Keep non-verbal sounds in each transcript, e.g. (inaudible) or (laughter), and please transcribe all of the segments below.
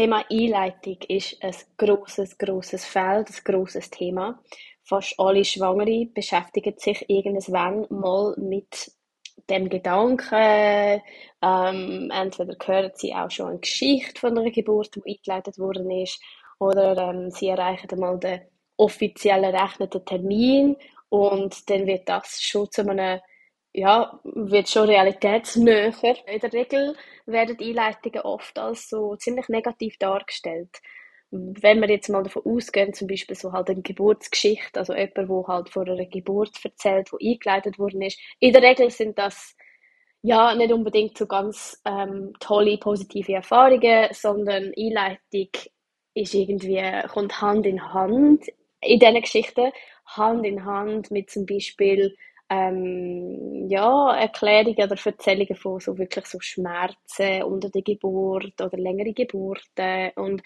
Thema Einleitung ist ein großes, großes Feld, ein großes Thema. Fast alle Schwangere beschäftigen sich irgendwann mal mit dem Gedanken. Ähm, entweder hören sie auch schon eine Geschichte von einer Geburt, die eingeleitet worden ist, oder ähm, sie erreichen einmal den offiziellen errechneten Termin und dann wird das schon zu einem ja, wird schon realitätsnäher. (laughs) In der Regel werden Einleitungen oft als so ziemlich negativ dargestellt. Wenn wir jetzt mal davon ausgehen, zum Beispiel so halt eine Geburtsgeschichte, also jemand, der halt vor einer Geburt erzählt, die eingeleitet worden ist, in der Regel sind das ja nicht unbedingt so ganz ähm, tolle, positive Erfahrungen, sondern Einleitung ist irgendwie, kommt Hand in Hand in diesen Geschichten, Hand in Hand mit zum Beispiel ähm, ja, Erklärungen oder Erzählungen von so wirklich so Schmerzen unter der Geburt oder längere Geburten und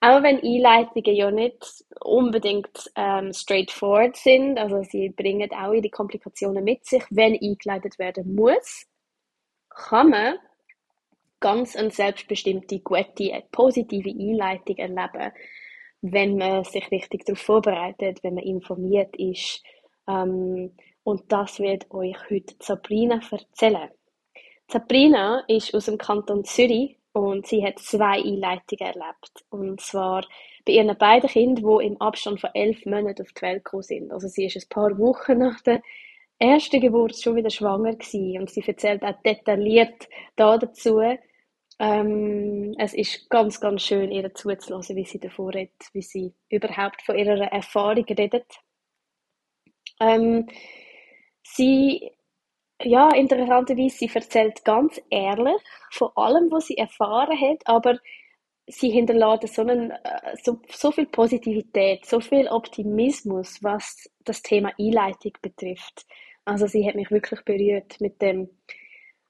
auch wenn Einleitungen ja nicht unbedingt ähm, straightforward sind, also sie bringen auch ihre Komplikationen mit sich, wenn eingeleitet werden muss, kann man ganz eine selbstbestimmte, gute, positive Einleitung erleben, wenn man sich richtig darauf vorbereitet, wenn man informiert ist. Ähm, und das wird euch heute Sabrina erzählen. Sabrina ist aus dem Kanton Zürich und sie hat zwei Einleitungen erlebt. Und zwar bei ihren beiden Kindern, die im Abstand von elf Monaten auf die Welt gekommen sind. Also sie ist ein paar Wochen nach der ersten Geburt schon wieder schwanger gewesen. und sie erzählt auch detailliert da dazu. Ähm, es ist ganz, ganz schön, ihr zuzulassen, wie sie davor redet, wie sie überhaupt von ihrer Erfahrung redet. Ähm, Sie, ja, interessanterweise, sie erzählt ganz ehrlich von allem, was sie erfahren hat, aber sie hinterlässt so, einen, äh, so, so viel Positivität, so viel Optimismus, was das Thema Einleitung betrifft. Also sie hat mich wirklich berührt mit dem,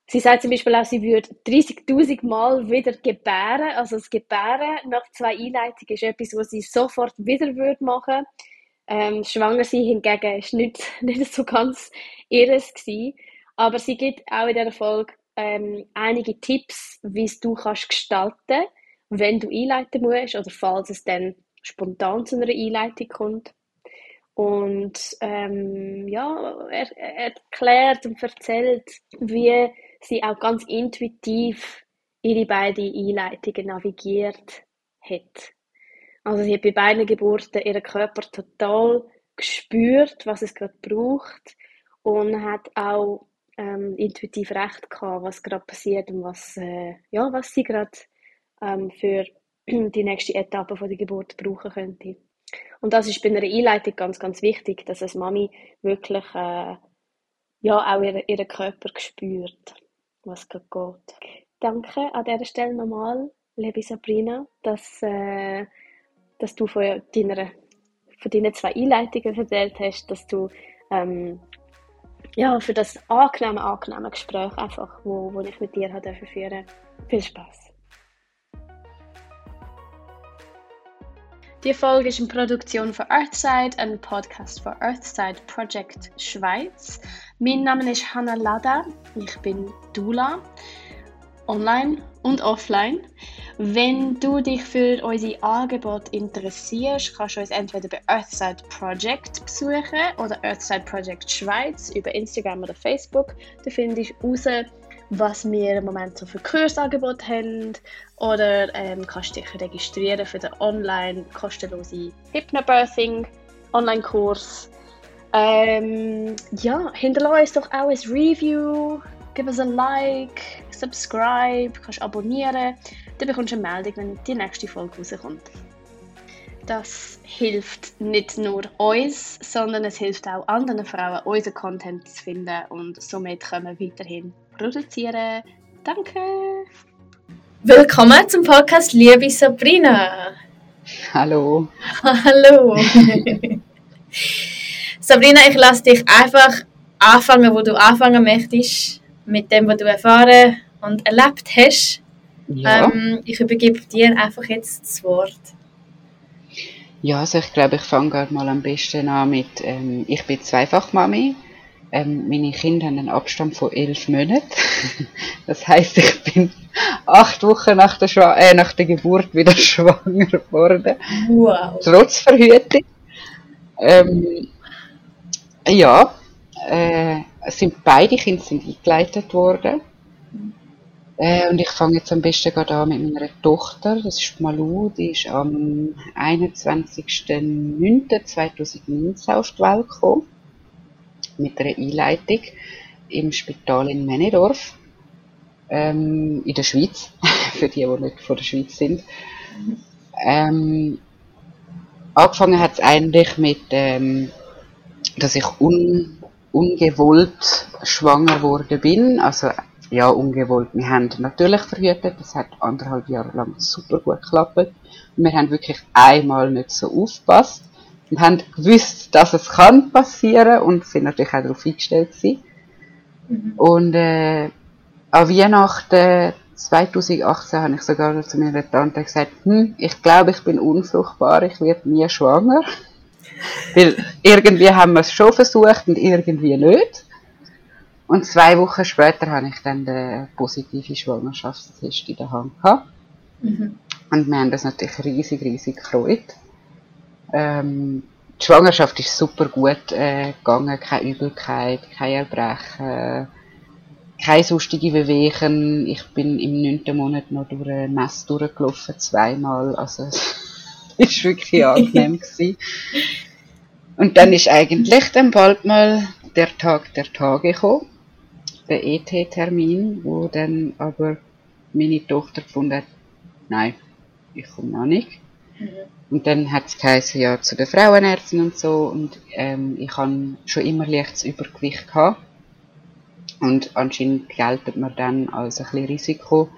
sie sagt zum Beispiel auch, sie würde 30.000 Mal wieder gebären. Also das Gebären nach zwei Einleitungen ist etwas, was sie sofort wieder würde machen ähm, Schwanger sein hingegen ist nicht, (laughs) nicht so ganz ihres gewesen. Aber sie gibt auch in dieser Folge ähm, einige Tipps, wie du kannst gestalten, wenn du einleiten musst oder falls es dann spontan zu einer Einleitung kommt. Und ähm, ja, er, er erklärt und erzählt, wie sie auch ganz intuitiv ihre beiden Einleitungen navigiert hat. Also sie hat bei beiden Geburten ihren Körper total gespürt, was es gerade braucht und hat auch ähm, intuitiv recht gehabt, was gerade passiert und was, äh, ja, was sie gerade ähm, für (clears throat) die nächste Etappe von der Geburt brauchen könnte. Und das ist bei einer Einleitung ganz, ganz wichtig, dass als Mami wirklich äh, ja, auch ihren, ihren Körper spürt, was gerade geht. Danke an dieser Stelle nochmal, liebe Sabrina, dass äh, dass du von, deiner, von deinen zwei Einleitungen erzählt hast, dass du ähm, ja, für das angenehme, angenehme Gespräch einfach, wo, wo ich mit dir habe führen Viel Spaß. Die Folge ist eine Produktion von Earthside, ein Podcast von Earthside Project Schweiz. Mein Name ist Hanna Lada, ich bin Dula online und offline. Wenn du dich für unsere Angebote interessierst, kannst du uns entweder bei Earthside Project besuchen oder Earthside Project Schweiz über Instagram oder Facebook. Da findest du raus, was wir im Moment so für Kursangebote haben oder ähm, kannst dich registrieren für den online kostenlosen Hypnobirthing Online-Kurs. Ähm, ja, hinterlasse uns doch auch ein Review gib uns ein Like, subscribe, kannst abonnieren. Dann bekommst du eine Meldung, wenn die nächste Folge rauskommt. Das hilft nicht nur uns, sondern es hilft auch anderen Frauen, unseren Content zu finden und somit können wir weiterhin produzieren. Danke! Willkommen zum Podcast Liebe Sabrina. Hallo. (laughs) Hallo. (laughs) Sabrina, ich lasse dich einfach anfangen, wo du anfangen möchtest mit dem, was du erfahren und erlebt hast. Ja. Ähm, ich übergebe dir einfach jetzt das Wort. Ja, also ich glaube, ich fange gerade mal am besten an mit, ähm, ich bin Zweifachmami. ähm, meine Kinder haben einen Abstand von elf Monaten. (laughs) das heißt, ich bin acht Wochen nach der, Schwa äh, nach der Geburt wieder (laughs) schwanger geworden. Wow. Trotz Verhütung. Ähm, ja, äh, sind beide Kinder sind eingeleitet worden. Äh, und ich fange jetzt am besten gerade an mit meiner Tochter. Das ist Malu, die ist am 21.09.2019 auf die Welt gekommen. Mit einer Einleitung im Spital in Männedorf. Ähm, in der Schweiz. (laughs) Für die, die nicht von der Schweiz sind. Ähm, angefangen hat es eigentlich mit, ähm, dass ich un, ungewollt schwanger geworden bin. Also ja, ungewollt. Wir haben natürlich verhütet, das hat anderthalb Jahre lang super gut geklappt. Und wir haben wirklich einmal nicht so aufgepasst und haben gewusst, dass es kann passieren und sind natürlich auch darauf eingestellt gewesen. Mhm. Und äh, an Weihnachten 2018 habe ich sogar zu meiner Tante gesagt, hm, ich glaube, ich bin unfruchtbar, ich werde nie schwanger. Weil irgendwie haben wir es schon versucht und irgendwie nicht. Und zwei Wochen später habe ich dann den positiven Schwangerschaftstest in der Hand gehabt. Mhm. Und wir haben das natürlich riesig, riesig gefreut. Ähm, die Schwangerschaft ist super gut äh, gegangen, keine Übelkeit, kein Erbrechen, keine sonstige Bewegungen. Ich bin im neunten Monat noch durch eine Mess durchgelaufen, zweimal. Also, (laughs) war wirklich angenehm gewesen. Und dann ist eigentlich dann bald mal der Tag der Tage gekommen den ET-Termin, wo dann aber meine Tochter gefunden hat, nein, ich komme noch nicht. Mhm. Und dann hat es geheißen, ja, zu den Frauenärzten und so. Und ähm, ich habe schon immer leichtes Übergewicht gehabt. Und anscheinend geltet man dann als ein bisschen Risiko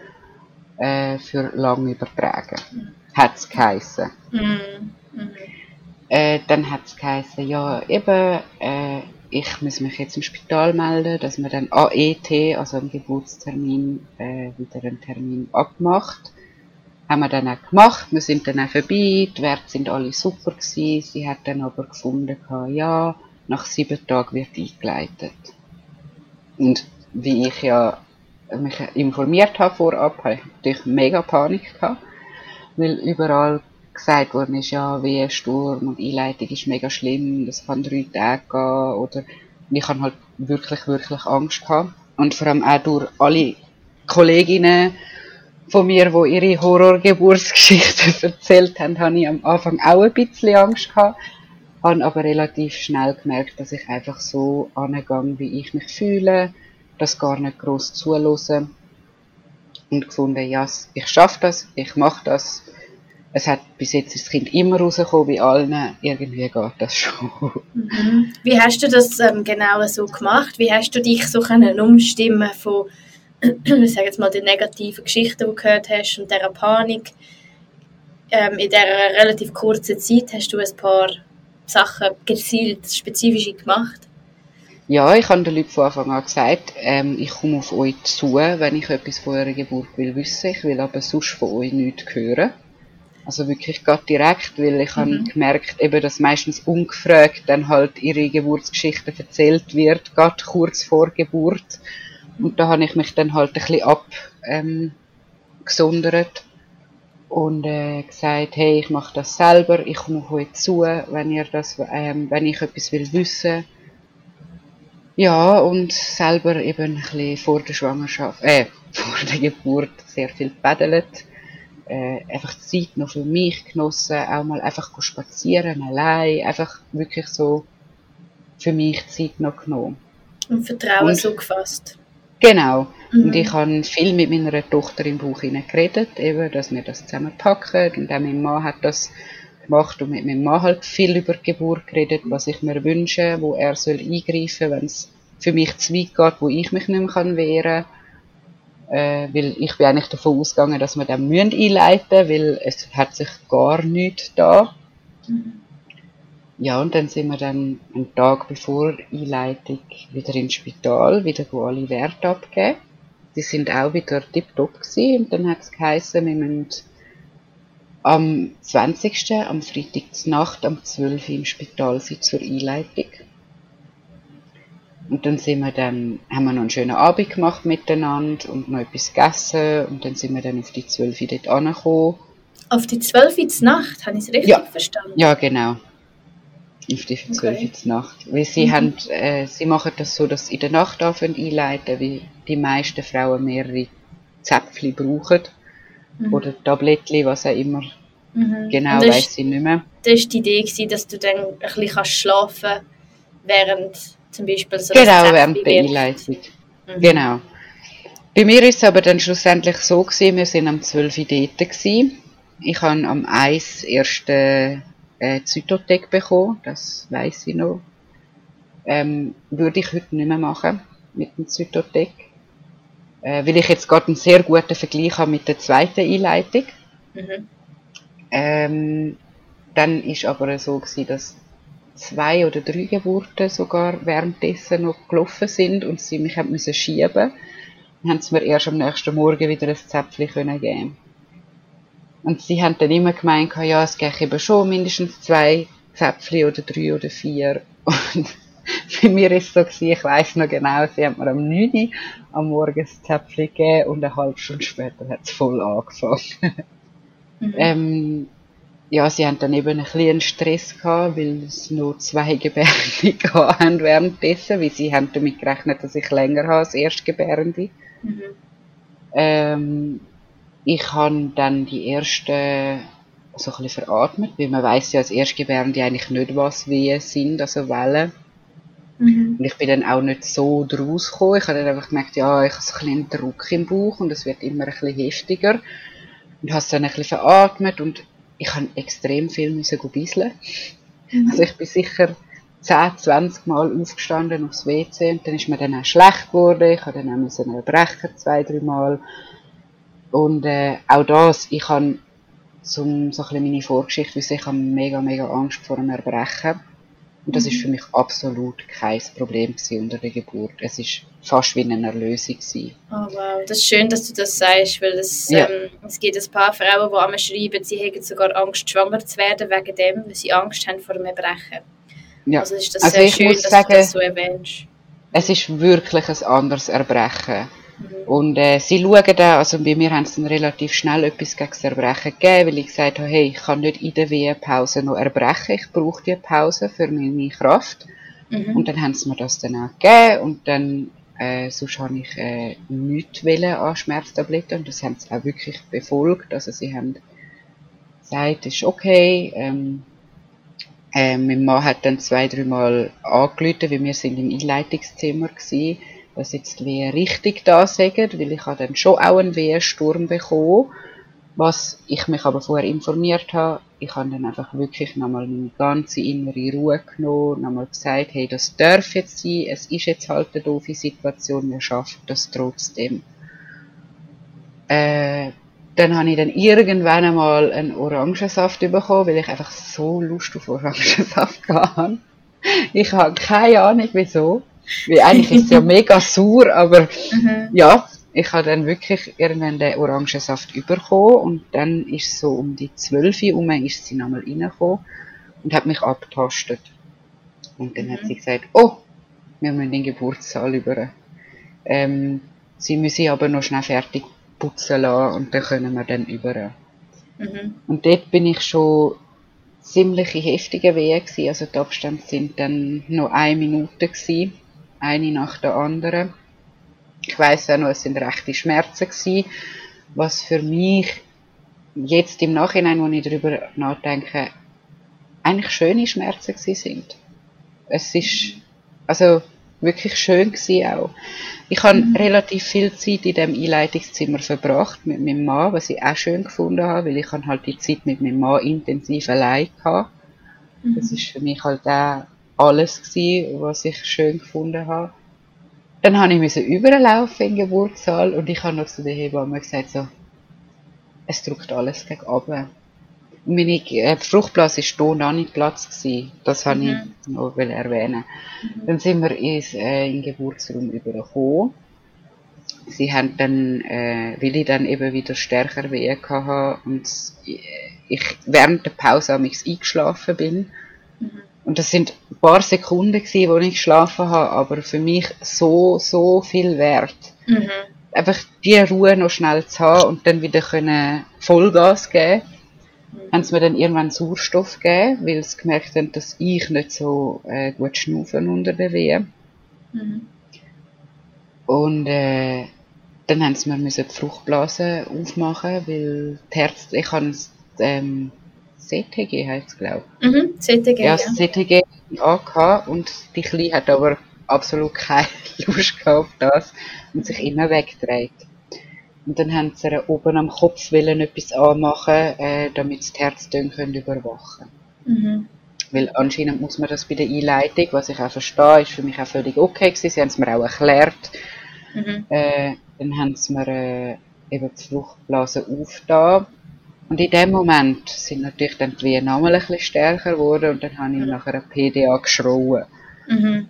äh, für lange Übertragen. Mhm. Hat es geheißen. Mhm. Mhm. Äh, dann hat es geheißen, ja, eben, äh, ich muss mich jetzt im Spital melden, dass man dann AET, also am Geburtstermin, äh, wieder einen Termin abmacht. Haben wir dann auch gemacht, wir sind dann auch vorbei, die Werte sind alle super gewesen, sie hat dann aber gefunden, ja, nach sieben Tagen wird eingeleitet. Und wie ich ja mich informiert habe vorab, habe ich natürlich mega Panik gehabt, weil überall gesagt worden ist, ja, wie Sturm und Einleitung ist mega schlimm, das kann drei Tage gehen, oder ich habe halt wirklich, wirklich Angst gehabt. Und vor allem auch durch alle Kolleginnen von mir, die ihre Horrorgeburtsgeschichten (laughs) erzählt haben, habe ich am Anfang auch ein bisschen Angst gehabt, habe aber relativ schnell gemerkt, dass ich einfach so angegangen, wie ich mich fühle, das gar nicht groß zulassen. Und gefunden, ja, ich schaffe das, ich mache das, es hat bis jetzt ist das Kind immer rausgekommen, bei allen, irgendwie geht das schon. Mhm. Wie hast du das ähm, genau so gemacht? Wie hast du dich so können umstimmen von, (clears throat) ich sage jetzt mal, den negativen Geschichten, die du gehört hast und dieser Panik? Ähm, in dieser relativ kurzen Zeit hast du ein paar Sachen gezielt, spezifisch gemacht? Ja, ich habe den Leuten von Anfang an gesagt, ähm, ich komme auf euch zu, wenn ich etwas von eurer Geburt will wissen. Ich will aber sonst von euch nichts hören. Also wirklich gerade direkt, weil ich mhm. habe gemerkt, eben, dass meistens ungefragt dann halt ihre Geburtsgeschichte erzählt wird, gerade kurz vor Geburt. Und da habe ich mich dann halt ein bisschen abgesondert ähm, und äh, gesagt, hey, ich mache das selber, ich komme euch zu, wenn ihr das, ähm, wenn ich etwas will wissen. Ja, und selber eben ein bisschen vor der Schwangerschaft, äh, (laughs) vor der Geburt sehr viel pedelt äh, einfach Zeit noch für mich genossen, auch mal einfach spazieren allein, einfach wirklich so für mich Zeit noch genommen. Und Vertrauen und, so gefasst. Genau. Mhm. Und ich habe viel mit meiner Tochter im Buch geredet, eben, dass wir das zusammen packen. Und auch mein Mann hat das gemacht und mit meinem Mann halt viel über die Geburt geredet, was ich mir wünsche, wo er soll eingreifen, wenn es für mich zu weit geht, wo ich mich nicht mehr wehren kann äh, weil ich bin eigentlich davon ausgegangen, dass wir dann müssen einleiten weil es hat sich gar nichts da. Ja, und dann sind wir dann einen Tag bevor Einleitung wieder ins Spital, wieder alle Werte abgeben. Die sind auch wieder tiptop gewesen und dann hat es geheißen, wir müssen am 20. am Freitag Nacht am 12. im Spital sein zur Einleitung. Und dann sind wir dann, haben wir noch einen schönen Abend gemacht miteinander und noch etwas gegessen und dann sind wir dann auf die 12 dort angekommen. Auf die 12 Uhr Nacht, habe ich es richtig Ja. verstanden? Ja, genau. Auf die 12 Okay. Uhr Nacht. Weil sie Mhm. haben, äh, sie machen das so, dass sie in der Nacht anfangen einleiten, wie die meisten Frauen mehrere Zäpfchen brauchen. Mhm. Oder Tablettchen, was auch immer. Mhm. Genau, weiss sie nicht mehr. das war die Idee, dass du dann ein bisschen kannst schlafen während zum Beispiel so Genau, während der. Einleitung. Mhm. Genau. Bei mir ist es aber dann schlussendlich so gewesen, wir sind am 12 Uhr dort gewesen. Ich habe am 1 erste äh, Zytotec bekommen, das weiß ich noch. Ähm, würde ich heute nicht mehr machen mit dem Zytotec. Äh, weil ich jetzt gerade einen sehr guten Vergleich habe mit der zweiten Einleitung. Mhm. Ähm, dann ist aber so gewesen, dass zwei oder drei Geburten sogar währenddessen noch gelaufen sind und sie mich haben müssen schieben. Dann haben sie mir erst am nächsten Morgen wieder ein Zäpfchen können geben. Und sie haben dann immer gemeint, ja, es gäbe eben schon mindestens zwei Zäpfchen oder drei oder vier. Und (laughs) bei mir ist es so gewesen, ich weiss noch genau, sie haben mir am 9 Uhr am Morgen ein Zäpfchen gegeben und eine halbe Stunde später hat es voll angefangen. Mhm. Ähm, ja, sie haben dann eben ein bisschen Stress gehabt, weil es nur zwei (laughs) Gebärende haben währenddessen, weil sie haben damit gerechnet, dass ich länger habe als Erstgebärende. Mhm. Ähm, ich habe dann die ersten so ein bisschen veratmet, weil man weiß ja als Erstgebärende eigentlich nicht, was Wehen sind, also Wellen. Mhm. Und ich bin dann auch nicht so draus gekommen. Ich habe dann einfach gemerkt, ja, ich habe so ein bisschen einen Druck im Bauch und es wird immer ein bisschen heftiger. Und habe es dann ein bisschen veratmet und ich habe extrem viel müssen bisseln. Also ich bin sicher 10, 20 Mal aufgestanden aufs WC und dann ist mir dann auch schlecht geworden. Ich habe dann auch müssen erbrechen, zwei, drei Mal. Und äh, auch das, ich habe zum, so ein bisschen meine Vorgeschichte wissen, ich habe mega, mega Angst vor dem Erbrechen. Und das ist für mich absolut kein Problem unter der Geburt. Es ist fast wie eine Erlösung gewesen. Oh wow, das ist schön, dass du das sagst, weil es, Ja. ähm, es gibt ein paar Frauen, die einmal schreiben, sie hätten sogar Angst, schwanger zu werden, wegen dem, weil sie Angst haben vor dem Erbrechen. Ja. Also ist das Also sehr schön, dass sagen- du das so erwähnst. Es ist wirklich ein anderes Erbrechen. Und äh, sie schauen da, also bei mir haben sie dann relativ schnell etwas gegen das Erbrechen gegeben, weil ich gesagt habe, hey, ich kann nicht in der Wehenpause noch erbrechen, ich brauche die Pause für meine Kraft. Mhm. Und dann haben sie mir das dann auch gegeben und dann, äh, sonst habe ich äh, nichts wollen an Schmerztabletten und das haben sie auch wirklich befolgt. Also sie haben gesagt, es ist okay. Ähm, äh, mein Mann hat dann zwei, drei Mal angerufen, weil wir sind im Einleitungszimmer gewesen, dass jetzt die Wehen richtig da sagen, weil ich habe dann schon auch einen Wehensturm bekommen, was ich mich aber vorher informiert habe. Ich habe dann einfach wirklich nochmal meine ganze innere Ruhe genommen, nochmal gesagt, hey, das darf jetzt sein, es ist jetzt halt eine doofe Situation, wir schaffen das trotzdem. Äh, dann habe ich dann irgendwann einmal einen Orangensaft bekommen, weil ich einfach so Lust auf Orangensaft (laughs) hatte. Ich habe keine Ahnung wieso. Eigentlich ist es ja (laughs) mega sauer, aber Mhm. ja, ich habe dann wirklich irgendwann den Orangensaft bekommen und dann ist so um die 12 Uhr herum ist sie nochmal reingekommen und hat mich abgetastet. Und dann hat Mhm. sie gesagt, oh, wir müssen den Geburtssaal über. Ähm, sie müssen aber noch schnell fertig putzen lassen und dann können wir dann über. Mhm. Und dort bin ich schon ziemlich in heftigen Wehen gewesen. Also die Abstände sind dann noch eine Minute gewesen. Eine nach der anderen. Ich weiss auch noch, es sind rechte Schmerzen gewesen. Was für mich jetzt im Nachhinein, wo ich darüber nachdenke, eigentlich schöne Schmerzen gewesen sind. Es ist, also, wirklich schön gewesen auch. Ich habe relativ viel Zeit in dem Einleitungszimmer verbracht mit meinem Mann, was ich auch schön gefunden habe, weil ich habe halt die Zeit mit meinem Mann intensiv allein gehabt. Das ist für mich halt auch alles gewesen, was ich schön gefunden habe. Dann habe ich überlaufen in den Geburtssaal und ich habe noch zu der Hebamme gesagt so, es drückt alles gegen oben. Meine äh, Fruchtblase ist hier noch nicht Platz gewesen. Das habe Mhm. ich noch will erwähnen. Dann sind wir ins, äh, in den Geburtsraum übergekommen. Sie haben dann, äh, weil ich dann eben wieder stärker Wehen hatte und ich während der Pause am eingeschlafen bin. Mhm. Und das sind ein paar Sekunden gewesen, wo ich geschlafen habe, aber für mich so, so viel wert. Mhm. Einfach die Ruhe noch schnell zu haben und dann wieder können Vollgas geben. Haben sie mir dann irgendwann Sauerstoff gegeben, weil sie gemerkt haben, dass ich nicht so äh, gut schnaufen unter der Wehe. Mhm. Und äh, dann haben sie mir die Fruchtblase aufmachen, weil die Herz, ich habe ähm, CTG heißt es glaube Mhm. CTG, ja, ja. das CTG angehabt und die Kleine hat aber absolut keine (laughs) Lust auf das und sich immer wegdreht. Und dann haben sie oben am Kopf wollen etwas anmachen, äh, damit sie die Herztöne können überwachen Mhm. Weil anscheinend muss man das bei der Einleitung, was ich auch verstehe, ist für mich auch völlig okay gewesen. Sie haben es mir auch erklärt. Mhm. Äh, dann haben sie mir äh, eben die Fruchtblase aufgetan. Und in dem Moment sind natürlich dann die Wehen nochmal ein bisschen stärker geworden und dann habe ich nach einer PDA geschrauen. Mhm.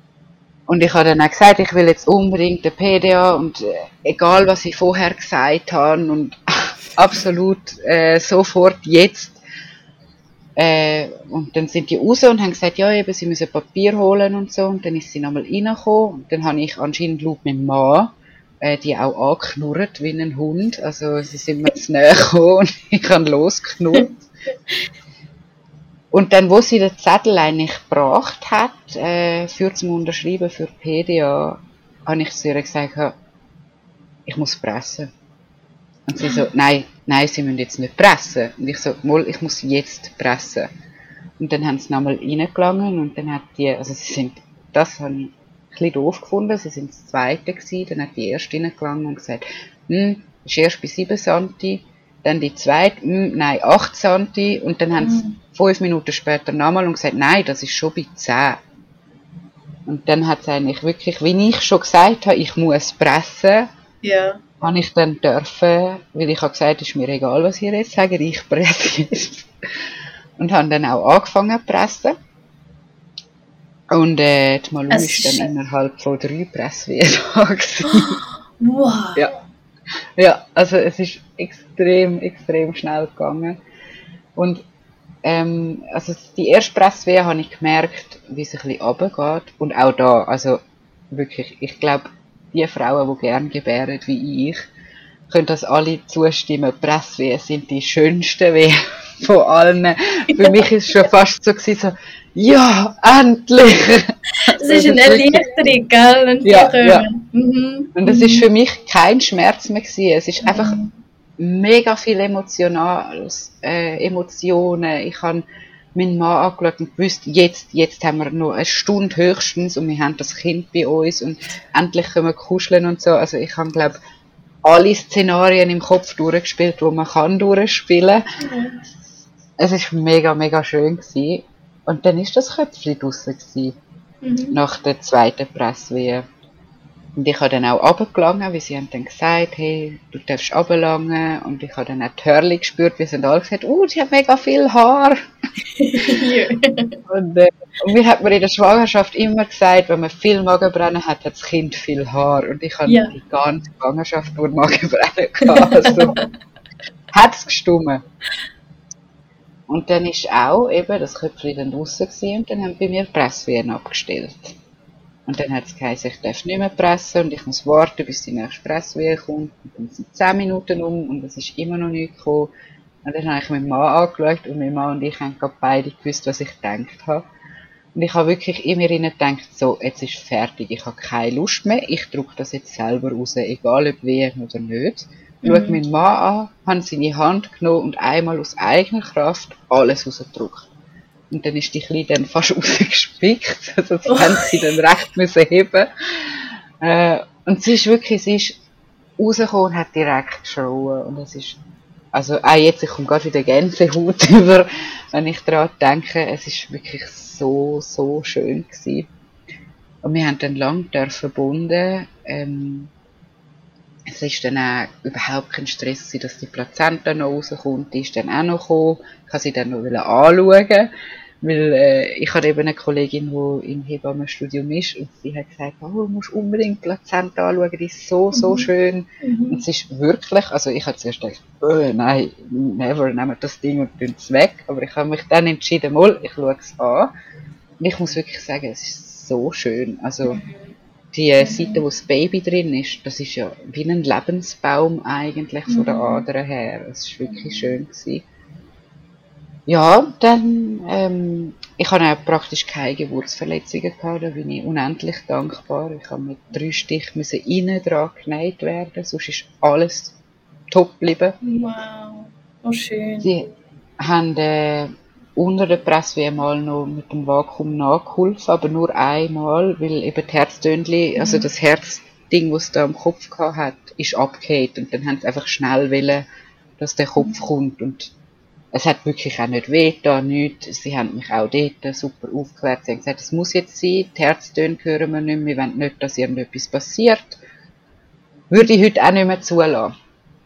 Und ich habe dann auch gesagt, ich will jetzt unbedingt eine PDA und äh, egal was ich vorher gesagt habe und (laughs) absolut äh, sofort jetzt. Äh, und dann sind die raus und haben gesagt, ja eben, sie müssen Papier holen und so. Und dann ist sie nochmal reingekommen und dann habe ich anscheinend laut meinem Mann äh, die auch angeknurrt wie ein Hund. Also sie sind mir zu näher gekommen und (laughs) ich habe losgeknurrt. Und dann, wo sie den Zettel eigentlich gebracht hat, äh, für zum Unterschreiben für PDA, habe ich zu ihr gesagt, ich muss pressen. Und sie so, nein, nein, sie müssen jetzt nicht pressen. Und ich so, mal, ich muss jetzt pressen. Und dann haben sie nochmal reingelangen und dann hat die, also sie sind, das habe ich bisschen doof gefunden, sie sind das Zweite gewesen, dann hat die Erste reingelangen und gesagt, hm, ist erst bei 7 Santi, dann die Zweite, hm, nein, 8 Santi und dann haben sie fünf Minuten später nochmal und gesagt, nein, das ist schon bei 10. Und dann hat es eigentlich wirklich, wie ich schon gesagt habe, ich muss pressen, Ja. habe ich dann dürfen, weil ich habe gesagt, ist mir egal, was ihr jetzt sagt, ich presse jetzt. Und habe dann auch angefangen zu pressen. Und äh, die Malu Es ist dann innerhalb von drei gewesen. (gasps) Wow. Ja. Ja, also es ist extrem, extrem schnell gegangen. Und ähm, also die erste Presswehe habe ich gemerkt, wie es ein bisschen runtergeht. Und auch da, also wirklich, ich glaube, die Frauen, die gerne gebären wie ich, können das alle zustimmen. Presswehen sind die schönsten Wehen von allen. Für (laughs) mich ist es schon fast so gewesen, so, ja, endlich! Es ist eine Erleichterung, gell, wenn sie Ja, kommen. ja. Mhm. Und es ist für mich kein Schmerz mehr gewesen. Es ist einfach mega viel emotionales, äh, Emotionen. Ich habe meinen Mann angeschaut und gewusst, jetzt, jetzt haben wir noch eine Stunde höchstens und wir haben das Kind bei uns und endlich können wir kuscheln und so. Also ich habe, glaube alle Szenarien im Kopf durchgespielt, wo man kann durchspielen. Es ist mega, mega schön gewesen. Und dann ist das Köpfchen draussen gewesen Mhm. nach der zweiten Presswehe. Und ich habe dann auch runtergelangen, weil sie haben dann gesagt, hey, du darfst runterlangen. Und ich habe dann auch die Hörli gespürt, wie sie alle gesagt, oh, sie hat mega viel Haar. (laughs) Und, äh, und mir hat man in der Schwangerschaft immer gesagt, wenn man viel Magenbrennen hat, hat das Kind viel Haar. Und ich habe Ja. die ganze Schwangerschaft nur Magenbrennen gehabt. Also, (laughs) hat es gestummen. Und dann ist auch eben das Köpfchen dann draussen gewesen und dann haben bei mir Presswehen abgestellt. Und dann hat es geheißen, ich darf nicht mehr pressen und ich muss warten, bis die nächste Presswehe kommt. Und dann sind 10 Minuten um und es ist immer noch nicht gekommen. Und dann habe ich meinen Mann angeschaut und mein Mann und ich haben gerade beide gewusst, was ich gedacht habe. Und ich habe wirklich in mir gedacht, so, jetzt ist fertig, ich habe keine Lust mehr, ich drücke das jetzt selber raus, egal ob wehen oder nicht. Mhm. Schaue meinen Mann an, habe seine Hand genommen und einmal aus eigener Kraft alles rausgedrückt. Und dann ist die Kleine dann fast (laughs) rausgespickt, also das (laughs) Oh. haben sie dann recht müssen heben. Äh, und sie ist wirklich, sie ist rausgekommen und hat direkt geschrauen und es ist also auch jetzt, ich komme gerade wieder Gänsehaut (laughs) über, wenn ich daran denke, es ist wirklich so, so schön gewesen. Und wir haben dann lang dürfen bunden, ähm, es ist dann auch überhaupt kein Stress gewesen, dass die Plazenta noch rauskommt, die ist dann auch noch gekommen, ich habe sie dann noch anschauen, weil äh, ich hatte eben eine Kollegin, die im Hebammenstudium ist und sie hat gesagt, oh, du musst unbedingt die Plazenta anschauen, die ist so, so schön. Und es ist wirklich, also ich habe zuerst gedacht, oh, nein, never, nehmen das Ding und tun es weg. Aber ich habe mich dann entschieden, mal, ich schaue es an. ich muss wirklich sagen, es ist so schön. Also die mhm. Seite, wo das Baby drin ist, das ist ja wie ein Lebensbaum eigentlich von der Ader her. Es war wirklich schön gewesen. Ja, dann, ähm, ich habe auch praktisch keine Geburtsverletzungen gehabt, da bin ich unendlich dankbar. Ich habe mit drei Stich müssen innen dran genäht werden, sonst ist alles top geblieben. Wow, oh schön. Sie haben äh, unter der Presse einmal noch mit dem Vakuum nachgeholfen, aber nur einmal, weil eben die Herztönli, mhm. also das Herzding, was da am Kopf hat, ist abgehakt und dann haben sie einfach schnell wollen, dass der Kopf mhm. kommt und es hat wirklich auch nicht weh da nichts. Sie haben mich auch dort super aufgeklärt. Sie haben gesagt, es muss jetzt sein, die Herztöne hören wir nicht mehr, wir wollen nicht, dass irgendetwas passiert. Würde ich heute auch nicht mehr zulassen.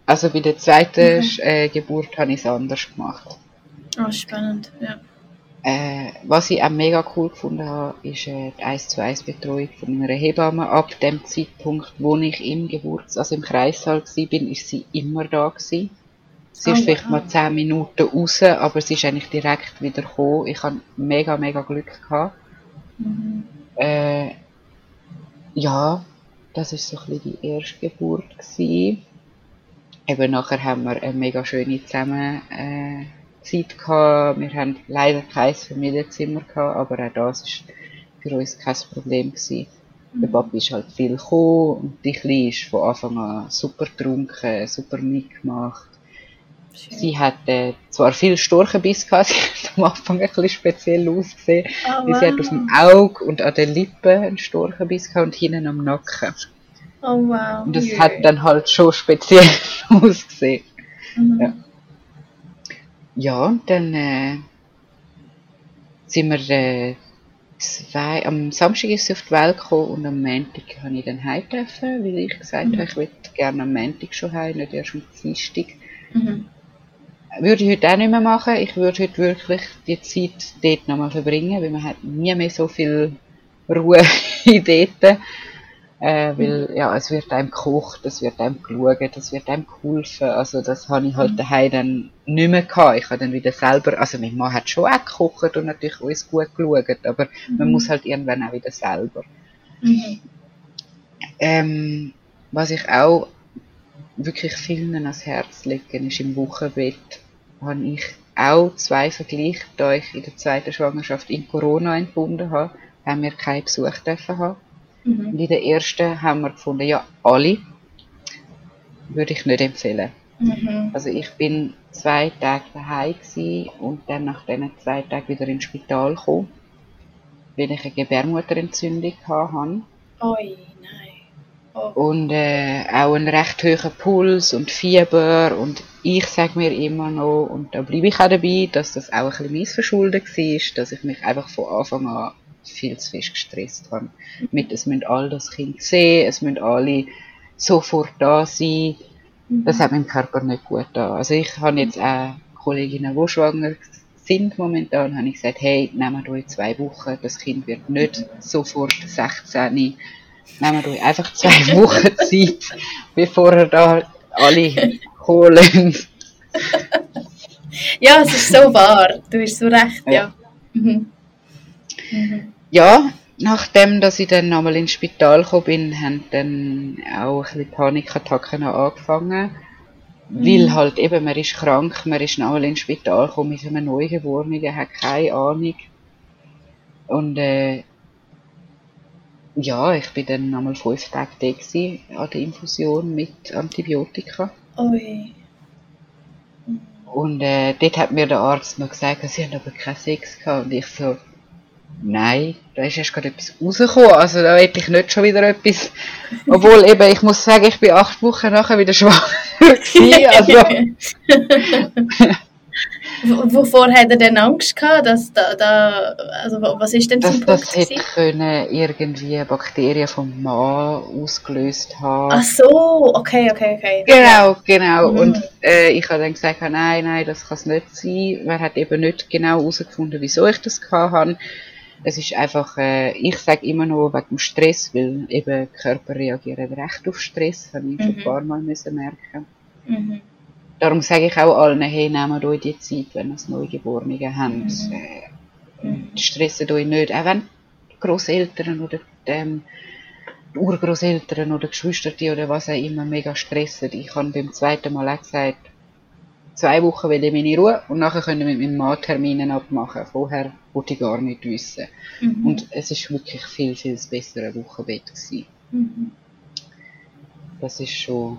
Also bei der zweiten mhm. äh, Geburt habe ich es anders gemacht. Oh, spannend, ja. Äh, was ich auch mega cool gefunden habe, ist äh, die 1 zu 1 Betreuung von einer Hebamme. Ab dem Zeitpunkt, wo ich im Geburts-, also im Kreissaal war, bin, ist sie immer da gewesen. Sie oh, ist vielleicht wow. mal 10 Minuten raus, aber sie ist eigentlich direkt wieder gekommen. Ich hatte mega, mega Glück gehabt. Mhm. Äh, ja, das ist so ein bisschen die erste Geburt gewesen. Eben nachher haben wir eine mega schöne Zusammen, äh, Zeit gehabt. Wir haben leider kein Familienzimmer gehabt, aber auch das ist für uns kein Problem gewesen. Mhm. Der Papi ist halt viel gekommen und die Kleine ist von Anfang an super getrunken, super mitgemacht. Schön. Sie hatte zwar viel Storchenbiss gehabt, (laughs) sie hat am Anfang ein bisschen speziell ausgesehen. Oh, wow. Sie hat auf dem Auge und an den Lippen einen Storchenbiss gehabt und hinten am Nacken. Oh wow. Und das yeah. hat dann halt schon speziell (laughs) ausgesehen. Mhm. Ja ja, dann äh, sind wir äh, zwei, am Samstag ist sie auf die Welt gekommen und am Montag habe ich dann heim dürfen, weil ich gesagt mhm. habe, ich würde gerne am Montag schon heim, nicht erst am Dienstag. Mhm. Würde ich heute auch nicht mehr machen. Ich würde heute wirklich die Zeit dort nochmal verbringen, weil man hat nie mehr so viel Ruhe (laughs) in dort. Äh, weil, ja, es wird einem gekocht, es wird einem geschaut, es wird einem geholfen. Also, das habe ich halt mhm. daheim dann nicht mehr gehabt. Ich habe dann wieder selber, also mein Mann hat schon auch gekocht und natürlich uns gut geschaut, aber mhm. man muss halt irgendwann auch wieder selber. Mhm. Ähm, was ich auch wirklich vielen ans Herz lege, ist im Wochenbett, habe ich auch zwei Vergleiche, da ich in der zweiten Schwangerschaft in Corona entbunden habe, haben wir keinen Besuch dürfen haben. Mhm. Und in der ersten haben wir gefunden, ja, alle würde ich nicht empfehlen. Mhm. Also ich bin zwei Tage daheim und dann nach diesen zwei Tagen wieder ins Spital gekommen, weil ich eine Gebärmutterentzündung hatte. Oi, nein. Oh. Und äh, auch einen recht hohen Puls und Fieber und ich sage mir immer noch, und da bleibe ich auch dabei, dass das auch ein bisschen mein Verschulden war, dass ich mich einfach von Anfang an viel zu fest gestresst habe. Mit, es müssen alle das Kind sehen, es müssen alle sofort da sein. Das hat meinem Körper nicht gut da. Also ich habe jetzt auch Kolleginnen, die schwanger sind momentan, habe ich gesagt, hey, nehmt euch zwei Wochen, das Kind wird nicht sofort 16. Nehmt euch einfach zwei (laughs) Wochen Zeit, bevor ihr da alle holen. ja, es ist so wahr. Du hast so recht, ja. ja. Mhm. Mhm. Ja, nachdem dass ich dann nochmal ins Spital gekommen bin, haben dann auch ein bisschen Panikattacken angefangen. Mhm. Weil halt eben, man ist krank, man ist nochmal ins Spital gekommen mit einem Neugeborenen, hat keine Ahnung. Und äh, ja, ich bin dann nochmal fünf Tage da an der Infusion mit Antibiotika. Ui. Und äh, dort hat mir der Arzt noch gesagt, sie haben aber keinen Sex gehabt. Und ich so, Nein, da ist erst gerade etwas rausgekommen. Also da hätte ich nicht schon wieder etwas. Obwohl eben, ich muss sagen, ich bin acht Wochen nachher wieder schwanger (laughs) Also. Wovor hat er denn Angst gehabt? Dass da, da, also was ist denn dass, zum Das hätte können irgendwie Bakterien vom Mann ausgelöst haben. Ach so, okay, okay, okay. Genau, genau. Mhm. Und äh, ich habe dann gesagt, nein, nein, das kann es nicht sein. Man hat eben nicht genau herausgefunden, wieso ich das gehabt habe. Es ist einfach, äh, ich sage immer noch wegen dem Stress, weil eben Körper reagieren recht auf Stress, habe ich mhm. schon ein paar Mal müssen merken. Mhm. Darum sage ich auch allen, hey, nehmt euch die Zeit, wenn ihr das Neugeborene habt. Mhm. Äh, Mhm. Stresset euch nicht, auch wenn Großeltern oder ähm, Urgroßeltern oder Geschwister oder was auch immer mega stressen. Ich habe beim zweiten Mal auch gesagt, zwei Wochen will ich meine Ruhe und nachher können wir mit meinem Mann Termine abmachen. Vorher wollte ich gar nicht wissen. Mhm. Und es ist wirklich viel, viel das bessere Wochenbett gewesen. Mhm. Das ist schon,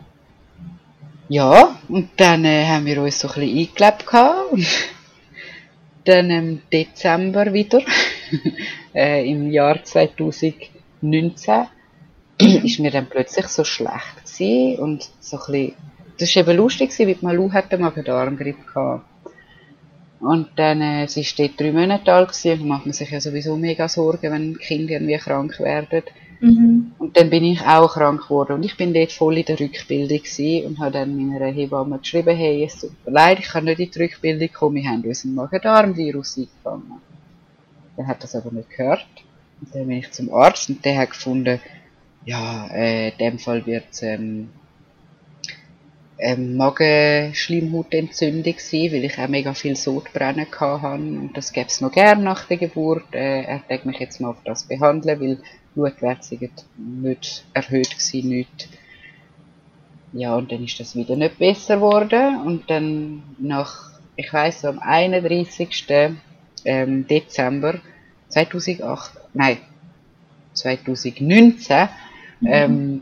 ja, und dann äh, haben wir uns so ein bisschen eingelebt gehabt. Und (laughs) dann im Dezember wieder, (laughs) äh, im Jahr 2019, (clears throat) ist mir dann plötzlich so schlecht gewesen und so ein bisschen, das war eben lustig weil Malu hatte Magen-Darm-Grippe gehabt. Und dann, äh, sie ist dort drei Monate alt gewesen, und macht man sich ja sowieso mega Sorgen, wenn Kinder irgendwie krank werden. Mhm. Und dann bin ich auch krank geworden und ich bin dort voll in der Rückbildung gewesen und habe dann meiner Hebamme geschrieben, hey, es tut mir leid, ich kann nicht in die Rückbildung kommen, wir haben uns ein Magen-Darm-Virus eingefangen. Der hat das aber nicht gehört. Und dann bin ich zum Arzt und der hat gefunden, ja, äh, in dem Fall wird es ähm, ähm, Magenschleimhautentzündung sein, weil ich auch mega viel Sodbrennen hatte und das gäbe es noch gern nach der Geburt. Äh, er denkt mich jetzt mal auf das behandeln, weil Blutwerte sind nicht erhöht gewesen, nicht. Ja, und dann ist das wieder nicht besser geworden und dann nach, ich weiß am 31. Ähm, Dezember 2008, nein, 2019 Mhm. Ähm,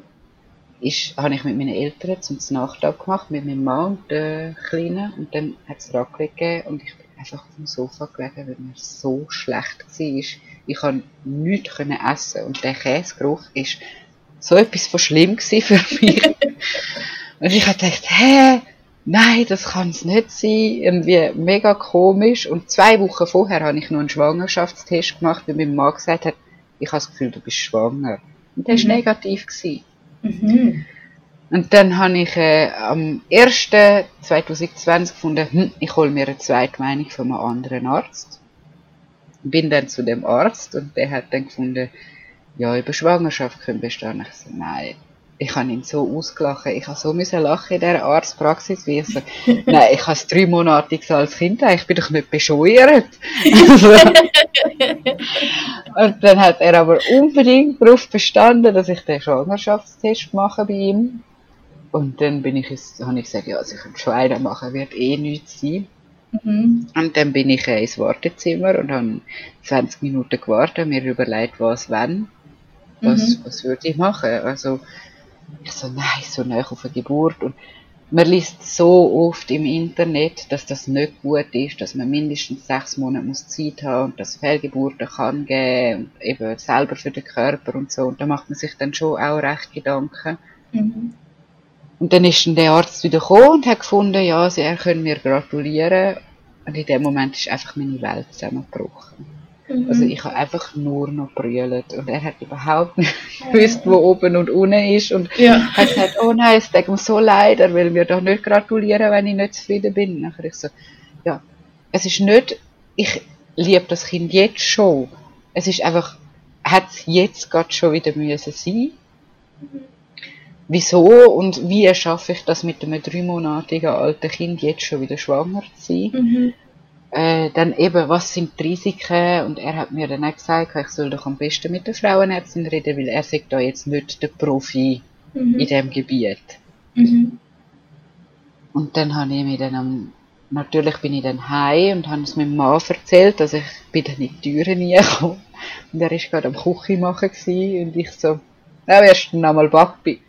ist, habe ich mit meinen Eltern zum Nachtab gemacht, mit meinem Mann und der Kleinen. Und dann hat es Raclette gegeben und ich bin einfach auf dem Sofa gelegen, weil mir so schlecht war. Ich konnte nichts essen und der Käsegeruch ist so etwas von schlimm für mich. (laughs) und ich habe gedacht, hä, nein, das kann es nicht sein. Irgendwie mega komisch. Und zwei Wochen vorher habe ich noch einen Schwangerschaftstest gemacht, weil mein Mann gesagt hat, ich habe das Gefühl, du bist schwanger. Und der war mhm. negativ. Mhm. Und dann habe ich äh, am 1. 2020 gefunden, hm, ich hole mir eine zweite Meinung von einem anderen Arzt. Bin dann zu dem Arzt und der hat dann gefunden, ja, über Schwangerschaft können bestehen. Ich so, nein, ich habe ihn so ausgelachen. Ich habe so müssen lachen in dieser Arztpraxis, wie ich so, (laughs) nein, ich habe es drei Monate als Kind, ich bin doch nicht bescheuert. (laughs) (laughs) und dann hat er aber unbedingt darauf bestanden, dass ich den Schwangerschaftstest mache bei ihm. Und dann bin ich, habe ich gesagt, ja, also ich kann schon einen machen, wird eh nichts sein. Mhm. Und dann bin ich ins Wartezimmer und habe 20 Minuten gewartet, mir überlegt, was, wenn. Was, mhm. was würde ich machen? Also, ich so, nein, so nah auf eine Geburt. Und man liest so oft im Internet, dass das nicht gut ist, dass man mindestens sechs Monate muss Zeit haben und dass Fehlgeburten kann geben und eben selber für den Körper und so. Und da macht man sich dann schon auch recht Gedanken. Mhm. Und dann ist dann der Arzt wieder gekommen und hat gefunden, ja, sie, können mir gratulieren. Und in dem Moment ist einfach meine Welt zusammengebrochen. Mhm. Also ich habe einfach nur noch brüllt und er hat überhaupt nicht (laughs) gewusst, wo oben und unten ist und ja. hat gesagt, oh nein, es tut mir so leid, er will mir doch nicht gratulieren, wenn ich nicht zufrieden bin. Nachher ich so, ja, es ist nicht, ich liebe das Kind jetzt schon. Es ist einfach, hat es jetzt gerade schon wieder müssen sein. Mhm. Wieso und wie schaffe ich das mit einem dreimonatigen alten Kind jetzt schon wieder schwanger zu sein? Mhm äh, dann eben, was sind die Risiken? Und er hat mir dann auch gesagt, ich soll doch am besten mit der Frauenärztin reden, weil er sagt da jetzt nicht der Profi mhm. in dem Gebiet. Mhm. Und dann habe ich mir dann am, natürlich bin ich dann heim und habe es meinem Mann erzählt, dass ich bin dann in die Türen reingekommen. Und er war gerade am Küche machen und ich so, ja, erst noch mal Backbi.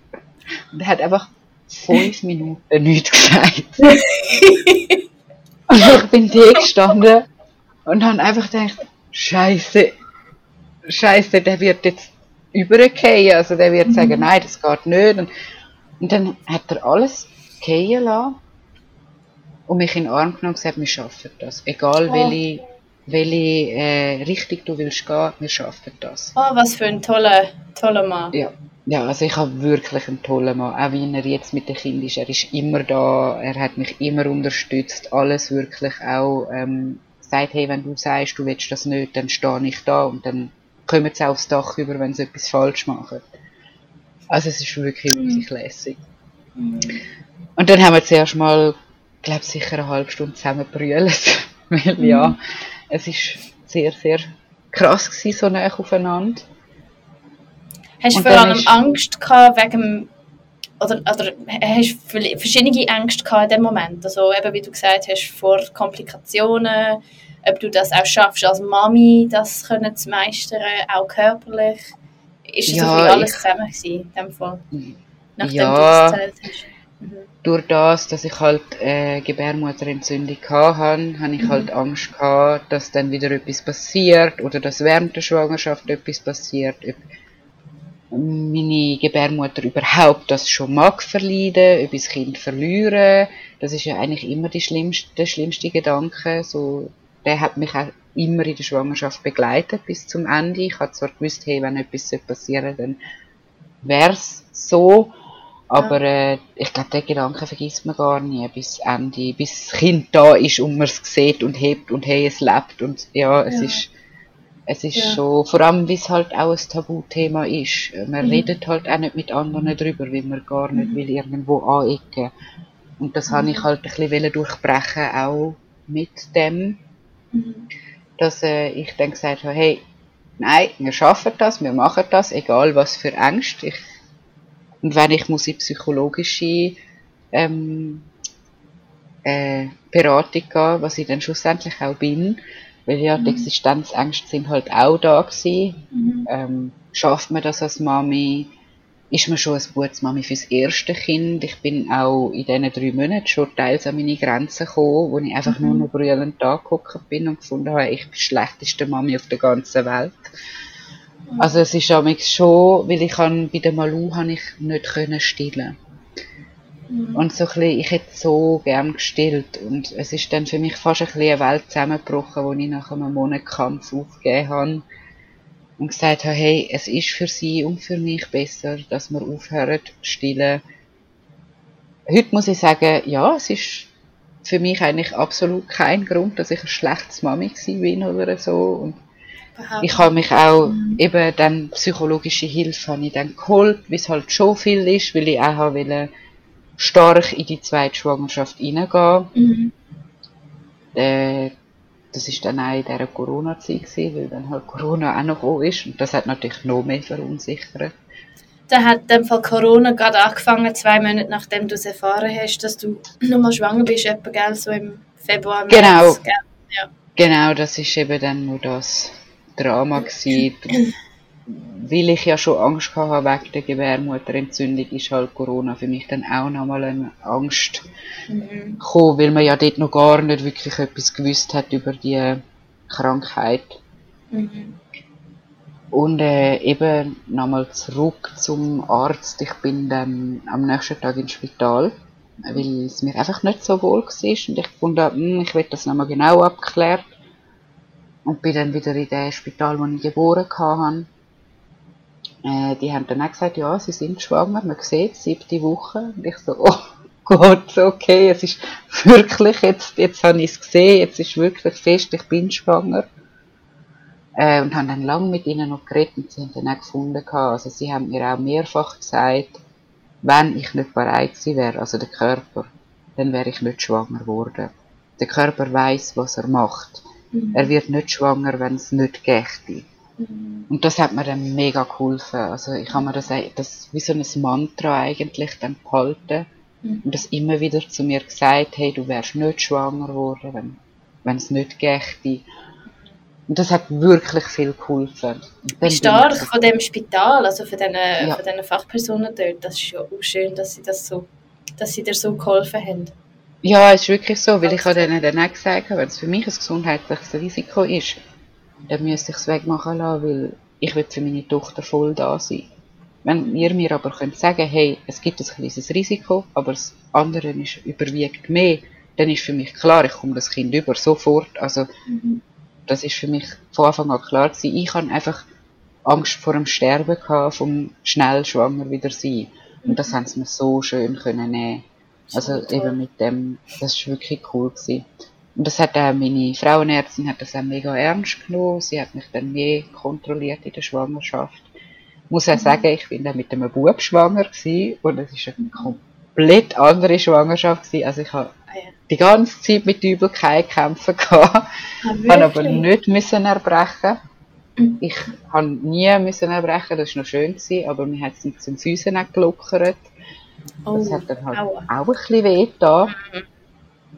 Und er hat einfach fünf (laughs) Minuten nichts gesagt. (laughs) Und ich bin da gestanden und habe einfach gedacht, Scheiße, Scheiße, der wird jetzt übergehen. Also der wird mhm. sagen, nein, das geht nicht. Und, und dann hat er alles gehen lassen und mich in den Arm genommen und gesagt, wir schaffen das. Egal oh. welche, welche äh, Richtung du willst gehen, wir schaffen das. Oh, was für ein toller, toller Mann. Ja. Ja, also ich habe wirklich einen tollen Mann. Auch wie er jetzt mit den Kindern ist. Er ist immer da, er hat mich immer unterstützt. Alles wirklich auch ähm, sagt, hey, wenn du sagst, du willst das nicht, dann stehe ich da und dann kommen sie aufs Dach über, wenn sie etwas falsch machen. Also es ist wirklich, mhm. wirklich lässig. Mhm. Und dann haben wir zuerst mal, glaube sicher eine halbe Stunde zusammen brüllt. (laughs) Weil mhm. ja, es ist sehr, sehr krass gewesen, so nah aufeinander. Hast du vor allem ist- Angst gehabt wegen oder, oder hast du verschiedene Ängste gehabt in dem Moment? Also eben, wie du gesagt hast, vor Komplikationen, ob du das auch schaffst als Mami, das können zu meistern, auch körperlich. Ist es Ja, so alles ich- zusammen gewesen, in dem Fall? Nachdem Ja. du das erzählt hast. Mhm. durch das, dass ich halt äh, Gebärmutterentzündung hatte, habe ich halt Angst gehabt, dass dann wieder etwas passiert oder dass während der Schwangerschaft etwas passiert. Meine Gebärmutter überhaupt das schon mag verleiden, ob ich das Kind verliere. Das ist ja eigentlich immer die schlimmste, der schlimmste Gedanke. So, der hat mich auch immer in der Schwangerschaft begleitet bis zum Ende. Ich habe zwar gewusst, hey, wenn etwas passieren dann wär's so. Aber äh, ich glaube, den Gedanken vergisst man gar nie bis Ende, bis das Kind da ist und man es sieht und hebt und hey, es lebt und ja, es Ja. ist es ist Ja. schon, vor allem, weil es halt auch ein Tabuthema ist. Man Mhm. redet halt auch nicht mit anderen drüber, weil man gar nicht will irgendwo anecken. Und das habe ich halt ein bisschen durchbrechen, auch mit dem, Mhm. dass äh, ich dann gesagt habe, hey, nein, wir schaffen das, wir machen das, egal was für Ängste. Ich, und wenn ich muss in psychologische ähm, äh, Beratung gehen, was ich dann schlussendlich auch bin, weil ja die Existenzängste sind halt auch da gewesen. Mhm. Ähm, schafft man das als Mami? Ist man schon ein gutes Mami fürs erste Kind? Ich bin auch in diesen drei Monaten schon teils an meine Grenzen gekommen, wo ich einfach nur noch brüllend angehockt bin und gefunden habe, ich bin die schlechteste Mami auf der ganzen Welt. Also es ist schon, weil ich kann, bei der Malu habe ich nicht können stillen. Und so ein bisschen, ich hätte so gern gestillt und es ist dann für mich fast ein bisschen eine Welt zusammengebrochen, wo ich nach einem Monat Kampf aufgegeben habe und gesagt habe, hey, es ist für sie und für mich besser, dass wir aufhören zu stillen. Heute muss ich sagen, ja, es ist für mich eigentlich absolut kein Grund, dass ich ein schlechtes Mami bin oder so. Und ich habe mich auch eben dann psychologische Hilfe habe ich dann geholt, wie es halt schon viel ist, weil ich auch wollte stark in die zweite Schwangerschaft hineingehen. Mhm. Äh, das ist dann auch in dieser Corona-Zeit weil dann halt Corona auch noch gekommen ist und das hat natürlich noch mehr verunsichert. Da hat dem Fall Corona gerade angefangen, zwei Monate nachdem du es erfahren hast, dass du nochmal schwanger bist, etwa, gell, so im Februar, März. Genau. Gell? Ja. Genau, das ist eben dann nur das Drama (clears throat) gewesen. Weil ich ja schon Angst hatte wegen der Gebärmutterentzündung, ist halt Corona für mich dann auch nochmal eine Angst Mhm. gekommen, weil man ja dort noch gar nicht wirklich etwas gewusst hat über die Krankheit. Mhm. Und äh, eben nochmal zurück zum Arzt. Ich bin dann am nächsten Tag ins Spital, weil es mir einfach nicht so wohl war. Und ich fand, hm, ich will das nochmal genau abklärt. Und bin dann wieder in dem Spital, wo ich geboren hatte. Äh, die haben dann auch gesagt, ja, sie sind schwanger, man sieht, siebte Woche. Und ich so, (laughs) oh Gott, okay, es ist wirklich, jetzt, jetzt habe ich es gesehen, jetzt ist wirklich fest, ich bin schwanger. Äh, und haben dann lange mit ihnen noch geredet und sie haben dann auch gefunden, also sie haben mir auch mehrfach gesagt, wenn ich nicht bereit gewesen wäre, also der Körper, dann wäre ich nicht schwanger geworden. Der Körper weiß, was er macht. Mhm. Er wird nicht schwanger, wenn es nicht gächte. Mhm. Und das hat mir dann mega geholfen. Also ich habe mir das, das wie so ein Mantra eigentlich dann behalten Mhm. und das immer wieder zu mir gesagt, hey, du wärst nicht schwanger geworden, wenn, wenn es nicht gächte. Und das hat wirklich viel geholfen. Bin stark von dem Spital, also von diesen, Ja. von diesen Fachpersonen dort, das ist ja auch schön, dass sie, das so, dass sie dir so geholfen haben. Ja, es ist wirklich so, weil ich habe denen dann auch gesagt, wenn es für mich ein gesundheitliches Risiko ist, dann müsste ich es wegmachen lassen, weil ich will für meine Tochter voll da sein. Wenn ihr mir aber könnt sagen, hey, es gibt ein kleines Risiko, aber das andere ist, überwiegt mehr, dann ist für mich klar, ich komme das Kind über, sofort. Also, das ist für mich von Anfang an klar gewesen. Ich habe einfach Angst vor dem Sterben gehabt, vom schnell schwanger wieder sein. Und das haben sie mir so schön können nehmen. Also eben mit dem, das ist wirklich cool gewesen. Und das hat auch meine Frauenärztin hat das auch mega ernst genommen. Sie hat mich dann mehr kontrolliert in der Schwangerschaft. Ich muss auch sagen, ich bin dann mit einem Bub schwanger gewesen und es ist eine komplett andere Schwangerschaft gewesen. Also ich habe Ah, ja. die ganze Zeit mit Übelkeit kämpfen gehabt. Ah, habe aber nicht müssen erbrechen. Ich habe nie müssen erbrechen, das war noch schön, gewesen, aber mir hat es nicht zum Füßen gelockert. Oh, Das hat dann halt aua. auch ein bisschen weh getan.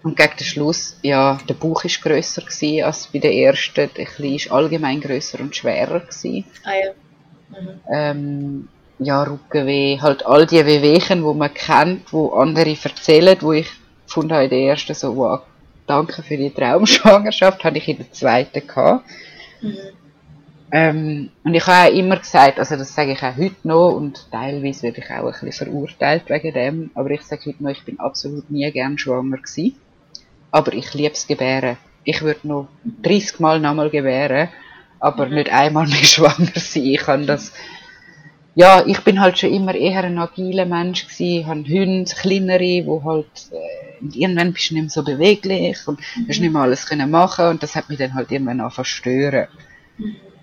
Und gegen den Schluss, ja, der Bauch war grösser gewesen als bei der ersten. Der Kleine ist allgemein grösser und schwerer gewesen. Ah ja. Mhm. Ähm, ja, Rückenweh, halt all die Wehwehchen, die man kennt, wo andere erzählen, wo ich habe in der ersten so, wow, danke für die Traumschwangerschaft, hatte ich in der zweiten gehabt. Mhm. Ähm, und ich habe auch immer gesagt, also das sage ich auch heute noch und teilweise werde ich auch ein bisschen verurteilt wegen dem, aber ich sage heute noch, ich bin absolut nie gern schwanger gewesen. Aber ich liebe das Gebären. Ich würde noch 30 Mal nochmal gebären, aber nicht einmal mehr (laughs) schwanger sein. Ich kann das, ja, ich bin halt schon immer eher ein agiler Mensch gewesen, habe Hunde, kleinere, wo halt, äh, irgendwann bist du nicht mehr so beweglich und hast nicht mehr alles können machen und das hat mich dann halt irgendwann angefangen zu stören.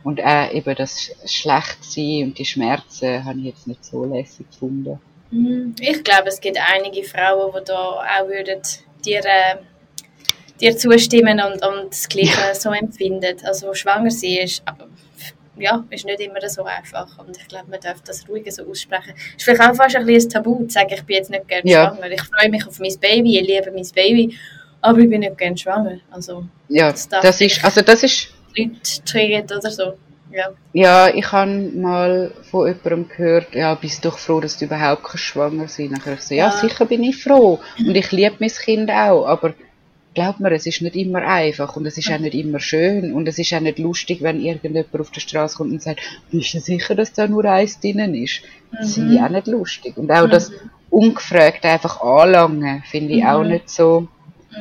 Und auch eben das Schlechtsein und die Schmerzen habe ich jetzt nicht so lässig gefunden. Mhm. Ich glaube, es gibt einige Frauen, die da auch würden dir, äh, dir zustimmen und, und das Gleiche so empfinden. Also schwanger sein ist, aber, ja, ist nicht immer so einfach. Und ich glaube, man darf das ruhig so aussprechen. Ist vielleicht auch fast ein bisschen ein Tabu, zu sagen, ich bin jetzt nicht gerne Ja. schwanger. Ich freue mich auf mein Baby, ich liebe mein Baby, aber ich bin nicht gerne schwanger. Also Ja, Das das ist, also das ist, Leute triggert oder so. Ja. ja, ich habe mal von jemandem gehört, ja, bist du doch froh, dass du überhaupt kannst schwanger sein kannst. Dann ich so, ja, Ja. sicher bin ich froh. Und ich liebe mein Kind auch, aber glaub mir, es ist nicht immer einfach und es ist auch nicht immer schön und es ist auch nicht lustig, wenn irgendjemand auf der Straße kommt und sagt, bist du sicher, dass da nur eins drinnen ist? Das finde ich auch nicht lustig. Und auch das ungefragt einfach anlangen, finde ich auch nicht so.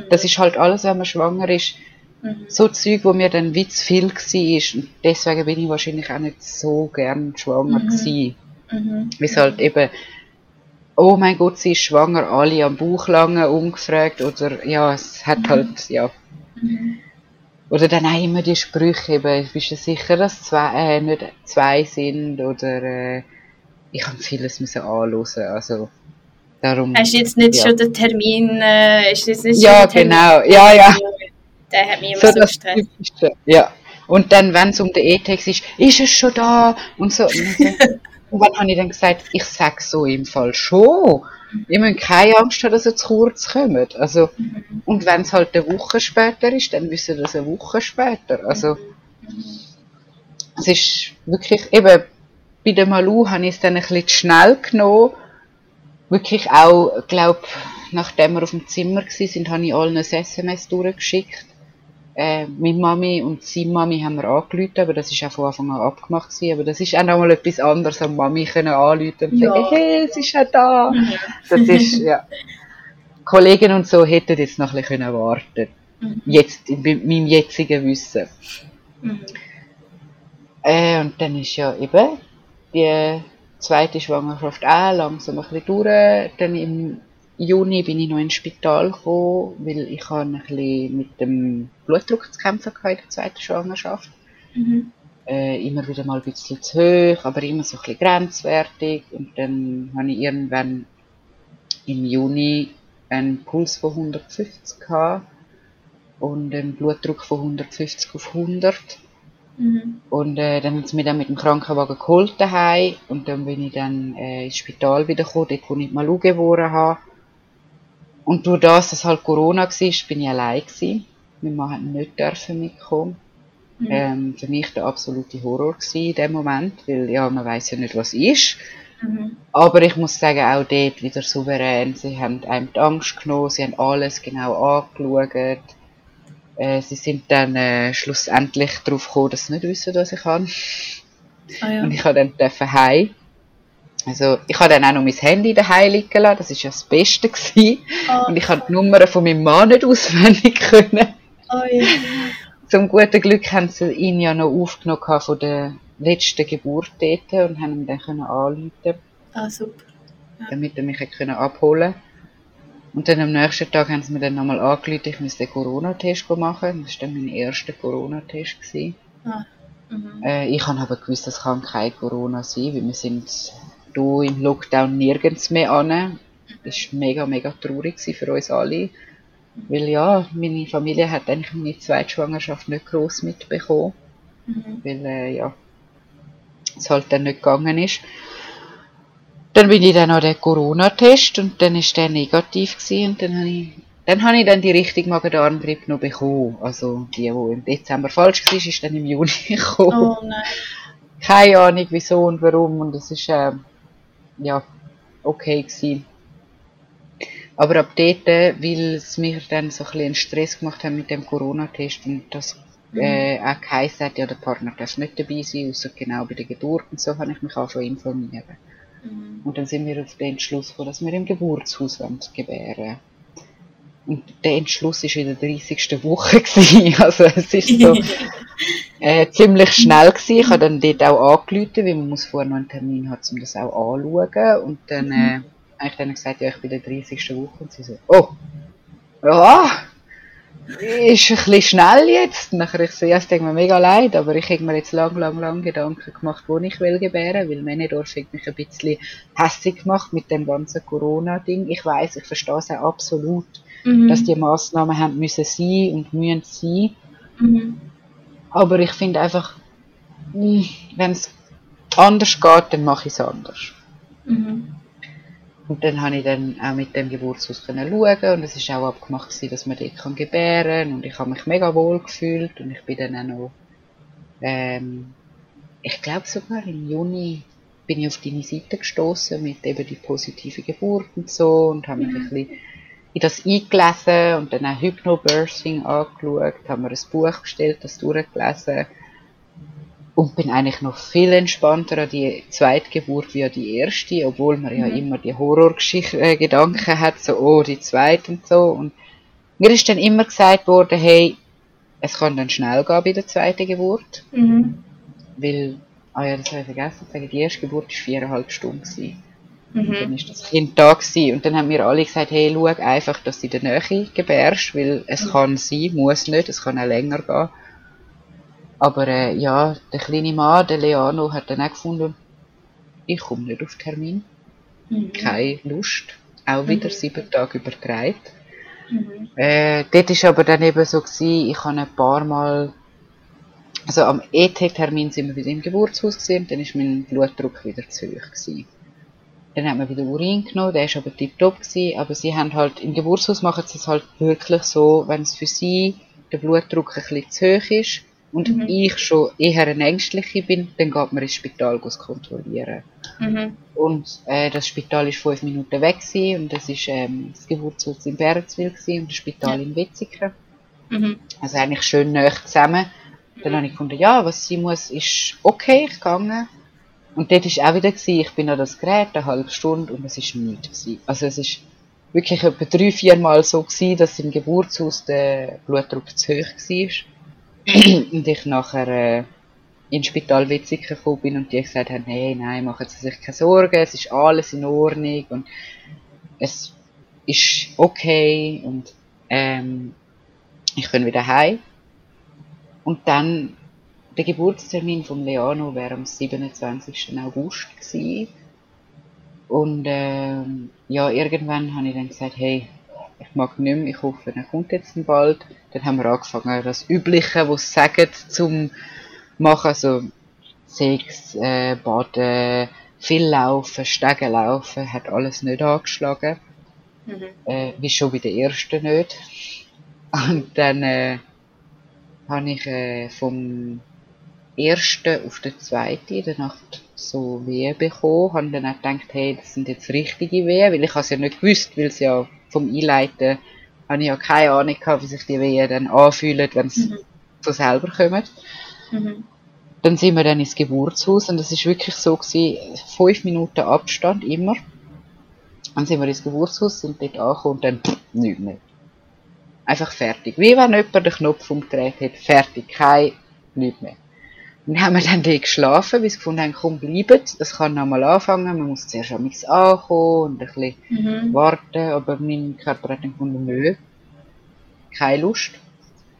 Das ist halt alles, wenn man schwanger ist, Mhm. so Zeug, wo mir dann wie zu viel war. Und deswegen bin ich wahrscheinlich auch nicht so gern schwanger gewesen. Mhm. Weil es halt eben, oh mein Gott, sie ist schwanger, alle am Bauch lange ungefragt oder ja, es hat halt, ja. Oder dann auch immer die Sprüche eben, bist du sicher, dass zwei, äh, nicht zwei sind oder äh, ich habe vieles müssen anhören, also darum. Hast du jetzt nicht Ja. schon den Termin, äh, ist jetzt nicht Ja, schon der Termin? genau, ja, ja. (laughs) Der hat mich immer So so, das gestresst. Typische. Ja. Und dann, wenn es um den E-Text ist, ist es schon da? Und so. Und (laughs) wann habe ich dann gesagt, ich sage so im Fall schon. Ich müsst keine Angst haben, dass ihr zu kurz kommt. Also, und wenn es halt eine Woche später ist, dann wissen wir das eine Woche später. Also, es ist wirklich, eben, bei der Malu habe ich es dann ein bisschen zu schnell genommen. Wirklich auch, glaub, nachdem wir auf dem Zimmer waren, sind, habe ich allen ein SMS durchgeschickt. Äh, meine Mami und seine Mami haben wir angerufen, aber das ist auch von Anfang an abgemacht gewesen. Aber das ist auch nochmal etwas anderes, am Mami können anrufen und Ja. sagen, hey, es ist ja da. (laughs) Das ist, ja. Kollegen und so hätten jetzt noch ein bisschen warten können. Jetzt, in meinem jetzigen Wissen. Mhm. Äh, und dann ist ja eben die zweite Schwangerschaft auch langsam ein bisschen durch. Dann im Juni bin ich noch ins Spital gekommen, weil ich habe ein bisschen mit dem Blutdruck zu kämpfen gehabt in der zweiten Schwangerschaft. Mhm. Äh, immer wieder mal ein bisschen zu hoch, aber immer so ein bisschen grenzwertig. Und dann habe ich irgendwann im Juni einen Puls von 150 gehabt und einen Blutdruck von 150 auf 100. Mhm. Und äh, dann haben sie mich dann mit dem Krankenwagen geholt daheim und dann bin ich dann äh, ins Spital wieder gekommen, dort wo ich Malu geboren habe. Und durch das, dass halt Corona war, bin ich allein gewesen. Mein Mann hat nicht dürfen mitkommen. Mhm. Ähm, für mich der absolute Horror in dem Moment, weil ja, man weiß ja nicht, was ist. Mhm. Aber ich muss sagen, auch dort wieder souverän. Sie haben einem die Angst genommen, sie haben alles genau angeschaut. Äh, sie sind dann äh, schlussendlich darauf gekommen, dass sie nicht wissen, was ich habe. Ah, ja. Und ich habe dann dürfen heim. Also, ich habe dann auch noch mein Handy daheim liegen lassen. Das ist ja das Beste gewesen. Ah. Und ich habe die Nummer von meinem Mann nicht auswendig können. Oh, ja. Zum guten Glück haben sie ihn ja noch aufgenommen von der letzten Geburt dort und haben ihn dann können anrufen, Ah, super. damit er mich können abholen Und dann am nächsten Tag haben sie mir dann nochmal angerufen, ich müsste den Corona-Test machen. Das war dann mein erster Corona-Test. gewesen. Ah. Mhm. Äh, ich habe aber gewusst, das kann kein Corona sein, weil wir sind hier im Lockdown nirgends mehr an. Das war mega, mega traurig für uns alle. Weil ja, meine Familie hat eigentlich meine zweite Schwangerschaft nicht gross mitbekommen. Mhm. Weil äh, ja, es halt dann nicht gegangen ist. Dann bin ich dann an den Corona-Test und dann ist der negativ gewesen und dann habe ich dann habe ich dann die richtige Magen-Darm-Grippe noch bekommen. Also die, die im Dezember falsch war, ist dann im Juni (laughs) gekommen. Oh nein. Keine Ahnung wieso und warum und es ist äh, ja okay gewesen. Aber ab dort, äh, weil es mir dann so ein bisschen einen Stress gemacht hat mit dem Corona-Test und das äh, auch geheißen hat, ja der Partner darf nicht dabei sein, außer genau bei der Geburt und so, habe ich mich angefangen zu informieren. Mhm. Und dann sind wir auf den Entschluss gekommen, dass wir im Geburtshaus gebären der Entschluss war in der 30. Woche. (laughs) Gewesen. Also es ist so (laughs) äh, ziemlich schnell gewesen. Ich habe dann dort auch angerufen, weil man muss vorher noch einen Termin haben, um das auch anzuschauen. Und dann äh, habe ich dann gesagt, ja, ich bin in der 30. Woche. Und sie so, oh, ja, ist ein bisschen schnell jetzt. Nachher ich so, ja, es tut mir mega leid, aber ich habe mir jetzt lang, lang, lang Gedanken gemacht, wo ich will gebären, weil Menedorf hat mich ein bisschen hässlich gemacht mit dem ganzen Corona-Ding. Ich weiß, ich verstehe es auch absolut, Mhm. dass die Massnahmen haben müssen sein und müssen sein. Mhm. Aber ich finde einfach, wenn es anders geht, dann mache ich es anders. Mhm. Und dann habe ich dann auch mit dem Geburtshaus können schauen und es ist auch abgemacht gewesen, dass man dort kann gebären und ich habe mich mega wohl gefühlt und ich bin dann auch noch, ähm, ich glaube sogar im Juni bin ich auf deine Seite gestoßen mit eben die positive Geburt und so und habe mich ein bisschen in das eingelesen und dann auch Hypnobirthing angeschaut, haben wir ein Buch bestellt, das durchgelesen und bin eigentlich noch viel entspannter an die zweite Geburt wie an die erste, obwohl man ja immer die Horrorgeschichte äh, Gedanken hat, so oh die zweite und so und mir ist dann immer gesagt worden, hey, es kann dann schnell gehen bei der zweiten Geburt, Mhm. weil, ah ja, das habe ich vergessen zu sagen, die erste Geburt war viereinhalb Stunden. Gewesen. Dann Mhm. ist das Kind da gewesen. Und dann haben wir alle gesagt, hey, schau einfach, dass du in der Nähe gebärst, weil es kann sein, muss nicht, es kann auch länger gehen. Aber äh, ja, der kleine Mann, der Leano, hat dann auch gefunden, ich komme nicht auf Termin, Mhm. keine Lust, auch wieder sieben Tage übertragen. Mhm. Äh, dort ist aber dann eben so gewesen, ich habe ein paar Mal, also am ET-Termin sind wir wieder im Geburtshaus gewesen, und dann ist mein Blutdruck wieder zu hoch gewesen. Dann hat man wieder Urin genommen, der ist aber tiptop gewesen, aber sie haben halt, im Geburtshaus machen sie es halt wirklich so, wenn es für sie der Blutdruck ein bisschen zu hoch ist und Mhm. ich schon eher eine Ängstliche bin, dann geht man ins Spital kontrollieren. Mhm. Und äh, das Spital ist fünf Minuten weg gewesen, und das ist ähm, das Geburtshaus in Bärenzwil gewesen, und das Spital Ja. in Wetzikon. Mhm. Also eigentlich schön nah zusammen. Dann habe ich gefunden, ja, was sie muss, ist okay, gegangen. Und dort war auch wieder, gewesen, ich bin an das Gerät eine halbe Stunde und es ist nichts. Also es ist wirklich etwa drei, vier Mal so gewesen, dass im Geburtshaus der Blutdruck zu hoch war. (clears throat) und ich nachher äh, ins Spital gekommen bin und die gesagt haben, hey, nein, machen Sie sich keine Sorgen, es ist alles in Ordnung und es ist okay und ähm, ich bin wieder heim. Und dann, der Geburtstermin von Leano wäre am 27. August gewesen. Und ähm, ja, irgendwann habe ich dann gesagt, hey, ich mag nicht mehr, ich hoffe, er kommt jetzt bald. Dann haben wir angefangen, das Übliche, was sie sagen, zum machen, also Sex, äh, Baden, viel Laufen, Stegen laufen, hat alles nicht angeschlagen Mhm. äh, wie schon bei der ersten nicht. Und dann äh, habe ich äh, vom ersten auf den zweiten Nacht so Wehen bekommen. Habe dann auch gedacht, hey, das sind jetzt richtige Wehen, weil ich es ja nicht gewusst, weil es ja vom Einleiten habe ich ja keine Ahnung gehabt, wie sich die Wehen dann anfühlen, wenn sie Mhm. von selber kommen. Mhm. Dann sind wir dann ins Geburtshaus und es ist wirklich so gewesen, fünf Minuten Abstand immer. Dann sind wir ins Geburtshaus, sind dort angekommen und dann pff, nichts mehr. Einfach fertig. Wie wenn jemand den Knopf umgedreht hat. Fertig. Kein, nichts mehr. Dann haben wir dann dort geschlafen, bis wir gefunden haben, komm, bleibt. Das kann nochmal anfangen. Man muss zuerst am nichts ankommen und ein bisschen Mhm. warten. Aber mein Körper hat dann gefunden, nö. Keine Lust.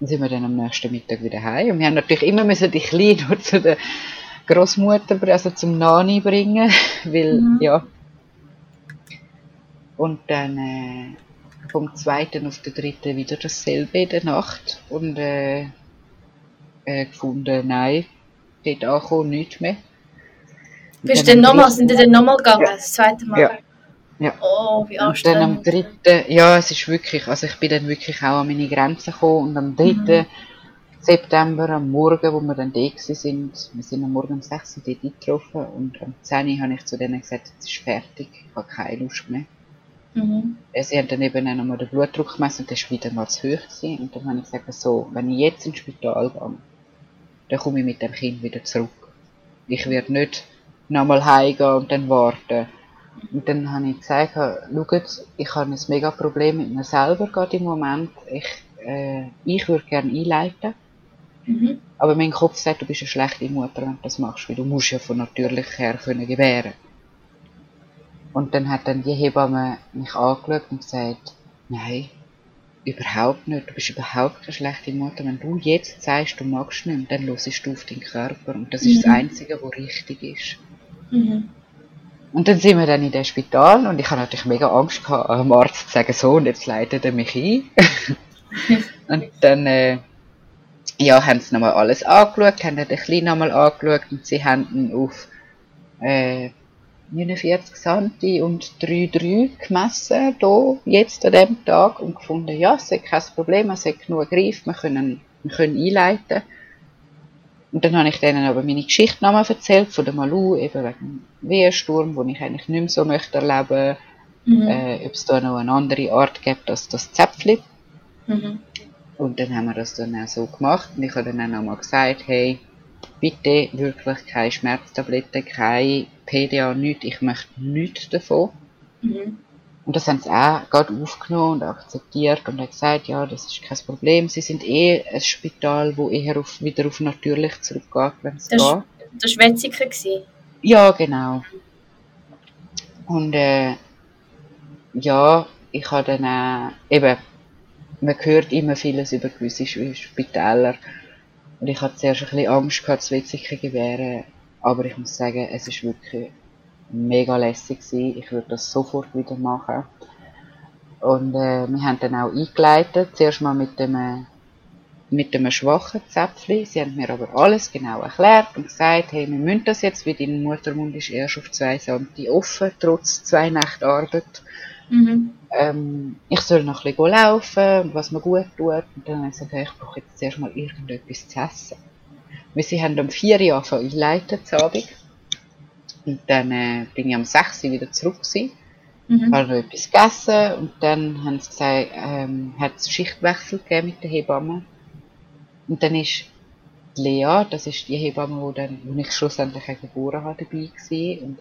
Dann sind wir dann am nächsten Mittag wieder heim. Und wir haben natürlich immer müssen die Kleinen (laughs) nur zu der Großmutter, also zum Nani bringen, (laughs) weil, Mhm. ja. Und dann, äh, vom zweiten auf den dritten wieder dasselbe in der Nacht und äh, äh, gefunden, nein, dort ankommen, nichts mehr. Bist du denn nochmal, sind die dann nochmal gegangen, ja. das zweite Mal? Ja. ja. Oh, wie anstrengend. Und dann am dritten, ja, es ist wirklich, also ich bin dann wirklich auch an meine Grenzen gekommen und am dritten mhm. September, am Morgen, wo wir dann da sind, wir sind am Morgen um 6 Uhr dort eingetroffen und am 10 Uhr habe ich zu denen gesagt, es ist fertig, ich habe keine Lust mehr. Mhm. Sie haben dann eben auch nochmal den Blutdruck gemessen und der war wieder mal zu hoch. Gewesen. Und dann habe ich gesagt, so, wenn ich jetzt ins Spital gehe, dann komme ich mit dem Kind wieder zurück. Ich werde nicht nochmal heimgehen und dann warten. Und dann habe ich gesagt, schaut, ich habe ein mega Problem mit mir selber gerade im Moment. Ich, äh, ich würde gerne einleiten. Mhm. Aber mein Kopf sagt, du bist eine schlechte Mutter, wenn du das machst, weil du musst ja von natürlich her können gebären. Und dann hat dann die Hebamme mich angeschaut und gesagt, nein, überhaupt nicht, du bist überhaupt keine schlechte Mutter. Wenn du jetzt sagst, du magst nicht dann hörst du auf deinen Körper. Und das ist mhm. das Einzige, was richtig ist. Mhm. Und dann sind wir dann in dem Spital und ich hatte natürlich mega Angst gehabt, am Arzt zu sagen, so, und jetzt leitet er mich ein. (laughs) und dann, äh, ja, haben sie nochmal alles angeschaut, haben den Kleinen nochmal angeschaut und sie haben ihn auf, äh, 49 cm und 3,3 gemessen, hier, jetzt an dem Tag, und gefunden, ja, es ist kein Problem, es hat genug Griff, wir können, wir können einleiten. Und dann habe ich denen aber meine Geschichte nochmal erzählt, von der Malu, eben wegen dem Wehensturm, den ich eigentlich nicht mehr so möchte erleben, mhm. äh, ob es da noch eine andere Art gibt als das Zäpfli. Mhm. Und dann haben wir das dann auch so gemacht, und ich habe dann auch nochmal gesagt, hey, bitte wirklich keine Schmerztabletten, keine PDA, nichts, ich möchte nichts davon. Mhm. Und das haben sie auch gerade aufgenommen und akzeptiert und haben gesagt, ja, das ist kein Problem. Sie sind eh ein Spital, wo eher auf, wieder auf natürlich zurückgeht, wenn es geht. Das war Wetziger? Ja, genau. Und äh, ja, ich habe dann auch, eben, man hört immer vieles über gewisse Spitäler. Und ich hatte zuerst ein bisschen Angst gehabt, das Wetziger wäre. Aber ich muss sagen, es ist wirklich mega lässig gewesen. Ich würde das sofort wieder machen. Und äh, wir haben dann auch eingeleitet, zuerst mal mit dem, mit dem schwachen Zäpfchen. Sie haben mir aber alles genau erklärt und gesagt, hey, wir müssen das jetzt, weil dein Muttermund ist erst auf zwei Santi offen, trotz zwei Nächte Arbeit. Mhm. Ähm, ich soll noch ein bisschen laufen, was mir gut tut. Und dann habe ich gesagt, hey, ich brauche jetzt zuerst mal irgendetwas zu essen. Weil sie haben um vier Jahre angefangen einleiten, zu Abend. Und dann äh, bin ich am 6 Uhr wieder zurück gewesen. Mhm. Habe noch etwas gegessen und dann haben sie gesagt, ähm, hat es Schichtwechsel gegeben mit der Hebamme. Und dann ist Lea, das ist die Hebamme, wo, dann, wo ich schlussendlich auch geboren habe, dabei gewesen. Und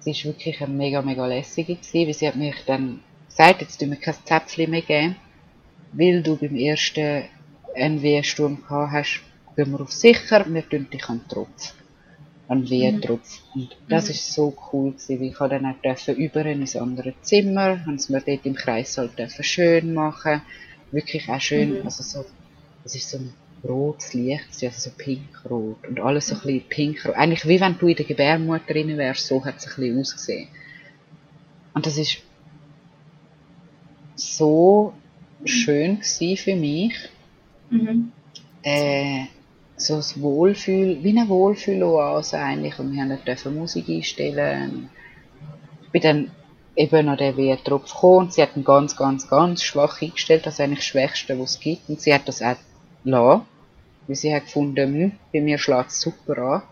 sie ist wirklich eine mega, mega lässige gewesen, weil sie hat mich dann gesagt, jetzt tun wir kein Zäpfchen mehr geben, weil du beim ersten NW-Sturm gehabt hast, gehen wir auf sicher, wir tun dich an den Tropf an Wehentropf. Mhm. Und das mhm. ist so cool gewesen, weil ich dann auch dürfen über in ein anderes Zimmer, haben es mir dort im Kreis halt dürfen schön machen, wirklich auch schön, mhm. also so, es ist so ein rotes Licht, also so pinkrot und alles so ein bisschen pinkrot. Eigentlich wie wenn du in der Gebärmutter drin wärst, so hat es ein bisschen ausgesehen. Und das ist so schön für mich. Mhm. Der, so ein Wohlfühl, wie eine Wohlfühloase eigentlich. Und wir haben dürfen Musik einstellen. Ich bin dann eben noch der Wehrtropf gekommen und sie hat ihn ganz, ganz, ganz schwach eingestellt, das eigentlich das Schwächste, was es gibt. Und sie hat das auch gelassen, weil sie hat gefunden, hm, bei mir schlägt es super an.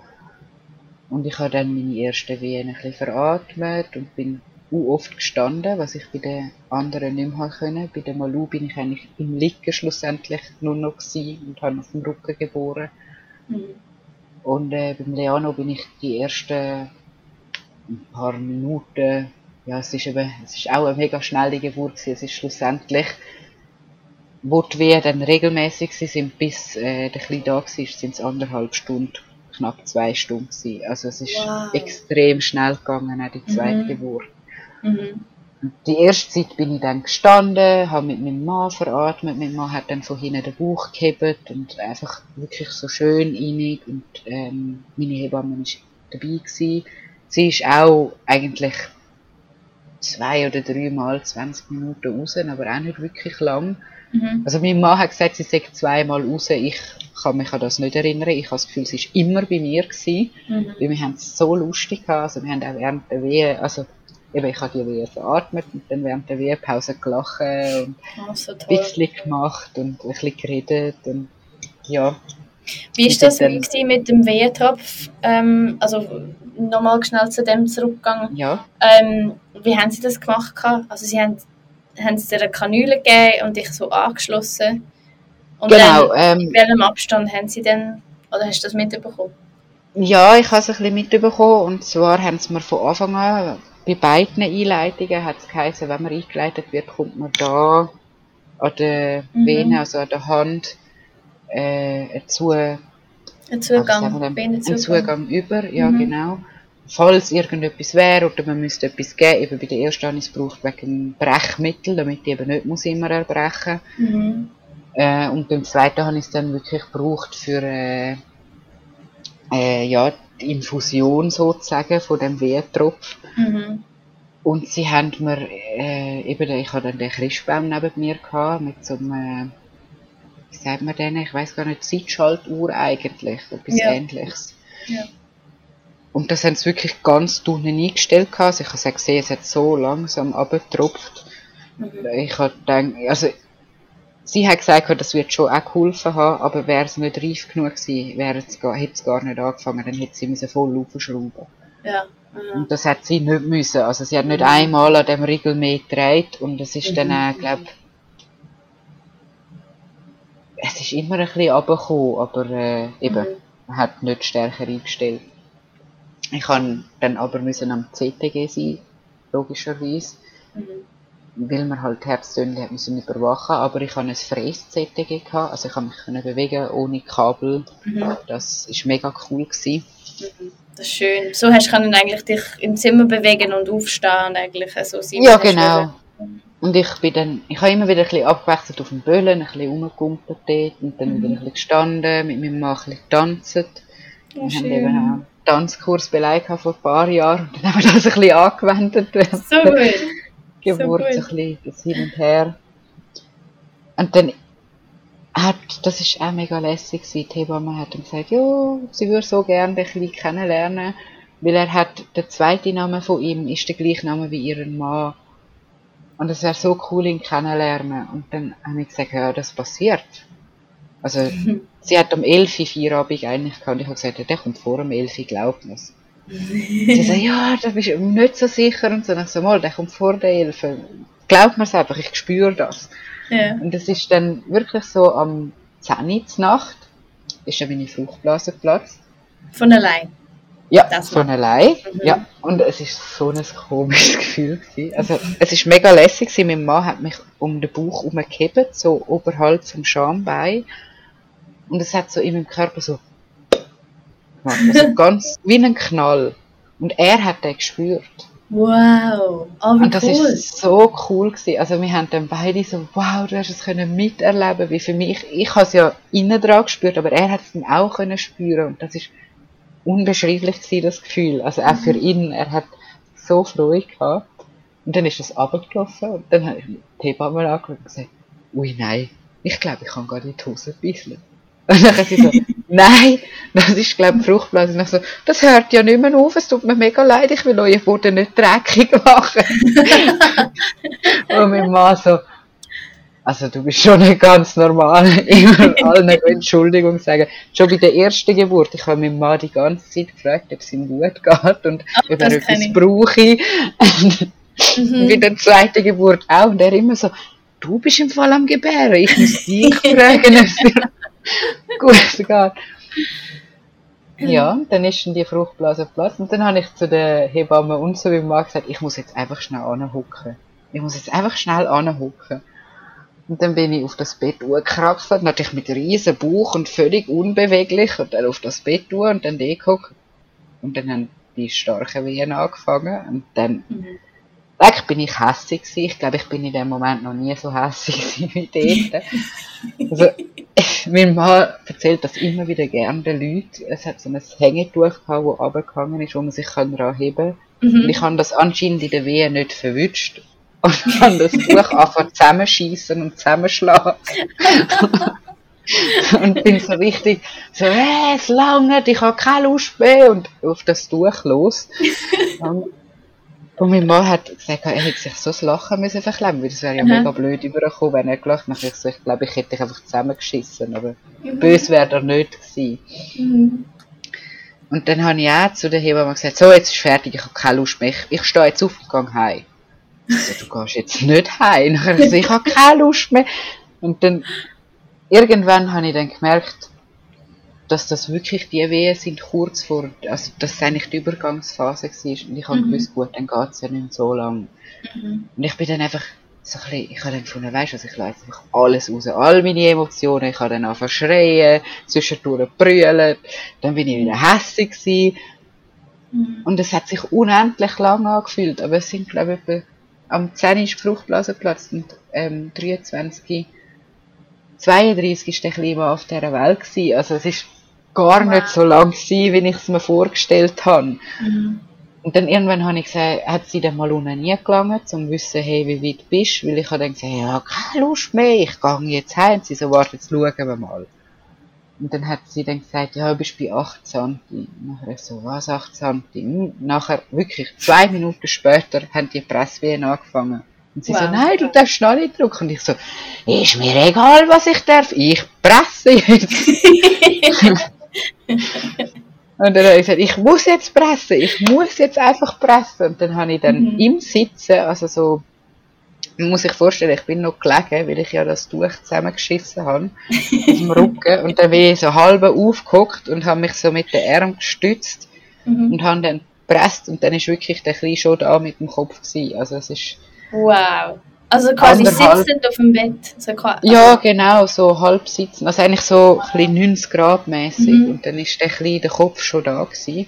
Und ich habe dann meine ersten Wehen ein bisschen veratmet und bin oft gestanden, was ich bei den anderen nicht mehr können. Bei der Malu bin ich eigentlich im Liegen schlussendlich nur noch und habe auf dem Rücken geboren. Mhm. Und äh, beim Leano bin ich die ersten ein paar Minuten, ja, es ist eben, es ist auch eine mega schnelle Geburt gewesen. Es ist schlussendlich, wo die Wehen dann regelmäßig sind, bis äh, der Kleine da war, sind es anderthalb Stunden, knapp zwei Stunden gewesen. Also es ist wow. extrem schnell gegangen, auch die zweite mhm. Geburt. Mhm. Die erste Zeit bin ich dann gestanden, habe mit meinem Mann veratmet. Mein Mann hat dann von hinten den Bauch gehebt und einfach wirklich so schön einig und ähm, meine Hebamme war dabei gewesen. Sie ist auch eigentlich zwei oder dreimal 20 Minuten raus, aber auch nicht wirklich lang. Mhm. Also mein Mann hat gesagt, sie sei zweimal raus. Ich kann mich an das nicht erinnern. Ich habe das Gefühl, sie war immer bei mir. Gewesen, Mhm. weil wir haben es so lustig gehabt. Also wir haben auch während der Wehe, also eben, ich habe die Wehe veratmet und dann während der Wehepause gelacht und Oh, so ein bisschen gemacht und ein bisschen geredet und ja. Wie ist das dann- mit dem Wehentropf? Ähm, also nochmal schnell zu dem zurückgegangen. Ja, Ähm, wie haben Sie das gemacht? Also Sie haben, haben es dir eine Kanüle gegeben und dich so angeschlossen. Und genau. dann, Ähm, in welchem Abstand haben Sie denn, oder hast du das mitbekommen? Ja, ich habe es ein bisschen mitbekommen. Und zwar haben sie mir von Anfang an, bei beiden Einleitungen hat es geheißen, wenn man eingeleitet wird, kommt man da an der Mhm. Vene, also an der Hand, äh, zu, Ein Zugang, Venenzugang. einen Zugang über, ja Mhm. genau. Falls irgendetwas wäre oder man müsste etwas geben, eben bei der ersten habe ich es gebraucht wegen Brechmittel, damit ich eben nicht muss immer erbrechen Mhm. äh, und beim zweiten habe ich es dann wirklich gebraucht für äh, äh, ja, die Infusion sozusagen von dem Wehetropf. Mhm. Und sie haben mir, äh, eben, ich hatte dann den Christbaum neben mir gehabt, mit so einem, äh, wie sagt man denn, ich weiß gar nicht, Zeitschaltuhr eigentlich, etwas Ja. ähnliches. Ja. Und das haben sie wirklich ganz unten eingestellt gehabt. Also ich habe es gesehen, es hat so langsam abgetropft. Mhm. Ich habe gedacht, also, sie hat gesagt, das wird schon auch geholfen haben, aber wäre es nicht reif genug gewesen, wäre es gar, hätte es gar nicht angefangen, dann hätte sie müssen voll aufschrauben. Ja. Mhm. Und das hat sie nicht müssen. Also sie hat nicht Mhm. einmal an dem Riegel mehr gedreht und es ist dann Mhm. auch, glaub, es ist immer ein bisschen runtergekommen, aber äh, eben, Mhm. man hat nicht stärker eingestellt. Ich kann dann aber müssen am CTG sein, logischerweise, Mhm. weil man halt Herztöne hat müssen überwachen, aber ich habe ein freies CTG gehabt, also ich kann mich bewegen ohne Kabel. Mhm. Das ist mega cool gewesen. Mhm. Das ist schön. So hast du eigentlich dich im Zimmer bewegen und aufstehen eigentlich. Also Ja, genau. Und ich bin dann, ich habe immer wieder ein bisschen abgewechselt auf dem Böllen, ein bisschen rumgekumpelt dort und dann wieder ein bisschen gestanden, mit meinem Mann ein bisschen getanzt. Oh, Wir haben eben auch einen Tanzkurs beleidigt vor ein paar Jahren und dann haben wir das ein bisschen angewendet. So gut. Geburt, gut. so ein bisschen das Hin und Her. Und dann hat, das ist auch mega lässig gewesen, die Hebamme hat dann gesagt, ja, sie würde so gerne den Kleinen kennenlernen, weil er hat, der zweite Name von ihm ist der gleiche Name wie ihren Mann. Und es wäre so cool, ihn kennenlernen. Und dann habe ich gesagt, ja, das passiert. Also, (laughs) sie hat um 11 Uhr Feierabend eigentlich gehabt und ich habe gesagt, der kommt vor um 11 Uhr, glaubt mir's. Sie sagt, ja, da bist du nicht so sicher und so. Und ich so, mal, der kommt vor der 11 Uhr. Glaubt mir's einfach, ich spüre das. Ja. Und es ist dann wirklich so am 10 Uhr Nacht, ist dann meine Fruchtblase geplatzt. Von allein. Ja, Das von war- allein. Mhm. Ja, und es ist so ein komisches (laughs) Gefühl gewesen. Also, es ist mega lässig gewesen. Mein Mann hat mich um den Bauch umgehebt, so oberhalb vom Schambein. Und es hat so in meinem Körper so gemacht. Also (laughs) ganz wie ein Knall. Und er hat den gespürt. Wow. Oh, wie Und das cool. ist so cool gewesen. Also wir haben dann beide so, wow, du hast es können miterleben, wie für mich, ich habe es ja innen dran gespürt, aber er hat es dann auch können spüren und das ist unbeschreiblich gewesen, das Gefühl. Also auch für ihn, er hat so Freude gehabt. Und dann ist das abgelaufen und dann habe ich die Hebamme angeschaut und gesagt, ui nein, ich glaube, ich kann gar nicht die Hose bisseln. (laughs) Und dann sie so, nein, das ist, glaube ich, Fruchtblase. Und ich so, das hört ja nicht mehr auf, es tut mir mega leid, ich will euren Boden nicht dreckig machen. (laughs) und mein Mann so, also du bist schon nicht ganz normal, (laughs) immer allen Entschuldigung sagen. Schon bei der ersten Geburt, ich habe meinen Mann die ganze Zeit gefragt, ob es ihm gut geht und ob er etwas ich. brauche. Und Mhm. bei der zweiten Geburt auch. Und er immer so, du bist im Fall am Gebären, ich muss dich fragen, (laughs) gut geht. Ja, dann ist dann die Fruchtblase Platz und dann habe ich zu der Hebamme und zu meinem Mann gesagt, ich muss jetzt einfach schnell anhocken. Ich muss jetzt einfach schnell anhocken. Und dann bin ich auf das Bett hochgekraxelt, natürlich mit riesen Bauch und völlig unbeweglich und dann auf das Bett hoch und dann gehockt. Und dann haben die starken Wehen angefangen und dann Mhm. Weg bin ich hässig gewesen. Ich glaube, ich bin in dem Moment noch nie so hässig (laughs) wie dort. Also, mein Mann erzählt das immer wieder gerne den Leuten. Es hat so ein Hängetuch gehabt, das runtergegangen ist, wo man sich daran heben kann. Und ich habe das anscheinend in der Wehe nicht verwünscht. Und habe das Buch einfach zusammenschießen und zusammenschlagen. (laughs) und bin so richtig so, hey, es langt, ich habe keine Lust mehr und auf das Tuch los. und, und mein Mann hat gesagt, er hätte sich so das Lachen müssen verklemmen, weil das wäre ja Aha. mega blöd übergekommen, wenn er gelacht hätte. Ich so, ich glaube, ich hätte dich einfach zusammengeschissen, aber böse wäre er nicht gewesen. Mhm. Und dann habe ich auch zu der Hebamme gesagt, so, jetzt ist fertig, ich habe keine Lust mehr, ich, ich stehe jetzt auf und gehe heim. Ich so, du gehst jetzt nicht heim. Nachher ich so, ich habe keine Lust mehr. Und dann, irgendwann habe ich dann gemerkt, dass das wirklich die Wehen sind, kurz vor, also, dass es eigentlich die Übergangsphase war. Und ich habe Mhm. gewusst, gut, dann geht es ja nicht so lang. Mhm. Und ich bin dann einfach so ein bisschen, ich habe dann gefunden, weißt du, also ich lasse einfach alles raus, all meine Emotionen, ich habe dann angefangen zu schreien, zwischendurch brüllen, dann bin ich wieder hässlich gewesen. Mhm. Und es hat sich unendlich lang angefühlt, aber es sind, glaube ich, am 10. ist die Fruchtblase geplatzt und ähm, 23, 32 ist der Kleine auf dieser Welt gewesen. Also es ist gar nicht so lang gewesen, wie ich es mir vorgestellt habe. Mhm. Und dann irgendwann habe ich gesagt, hat sie dann mal unten nie gelangt, um zu wissen, hey, wie weit bist du? Weil ich habe dann gesagt, ja, keine Lust mehr, ich gehe jetzt heim. Und sie so, warte, jetzt schauen wir mal. Und dann hat sie dann gesagt, ja, du bist bei 8 cm. Nachher ich so, was, 8 cm? Hm. Nachher, wirklich, zwei Minuten später, haben die Presswehen angefangen. Und sie so, Wow. nein, du darfst noch nicht drücken. Und ich so, ist mir egal, was ich darf, ich presse jetzt. (laughs) Und dann habe ich gesagt, ich muss jetzt pressen, ich muss jetzt einfach pressen. Und dann habe ich dann Mhm. im Sitzen, also so, man muss sich vorstellen, ich bin noch gelegen, weil ich ja das Tuch zusammengeschissen habe, (laughs) auf dem Rücken. Und dann bin ich so halb aufgehockt und habe mich so mit den Armen gestützt Mhm. und habe dann gepresst und dann ist wirklich der Kleine schon da mit dem Kopf gewesen. Also es ist, Wow. Also quasi sitzend auf dem Bett. So qua- ja genau, so halb sitzen, also eigentlich so ein bisschen 90 Grad mäßig Mhm. und dann ist der Kleine, der Kopf schon da gewesen.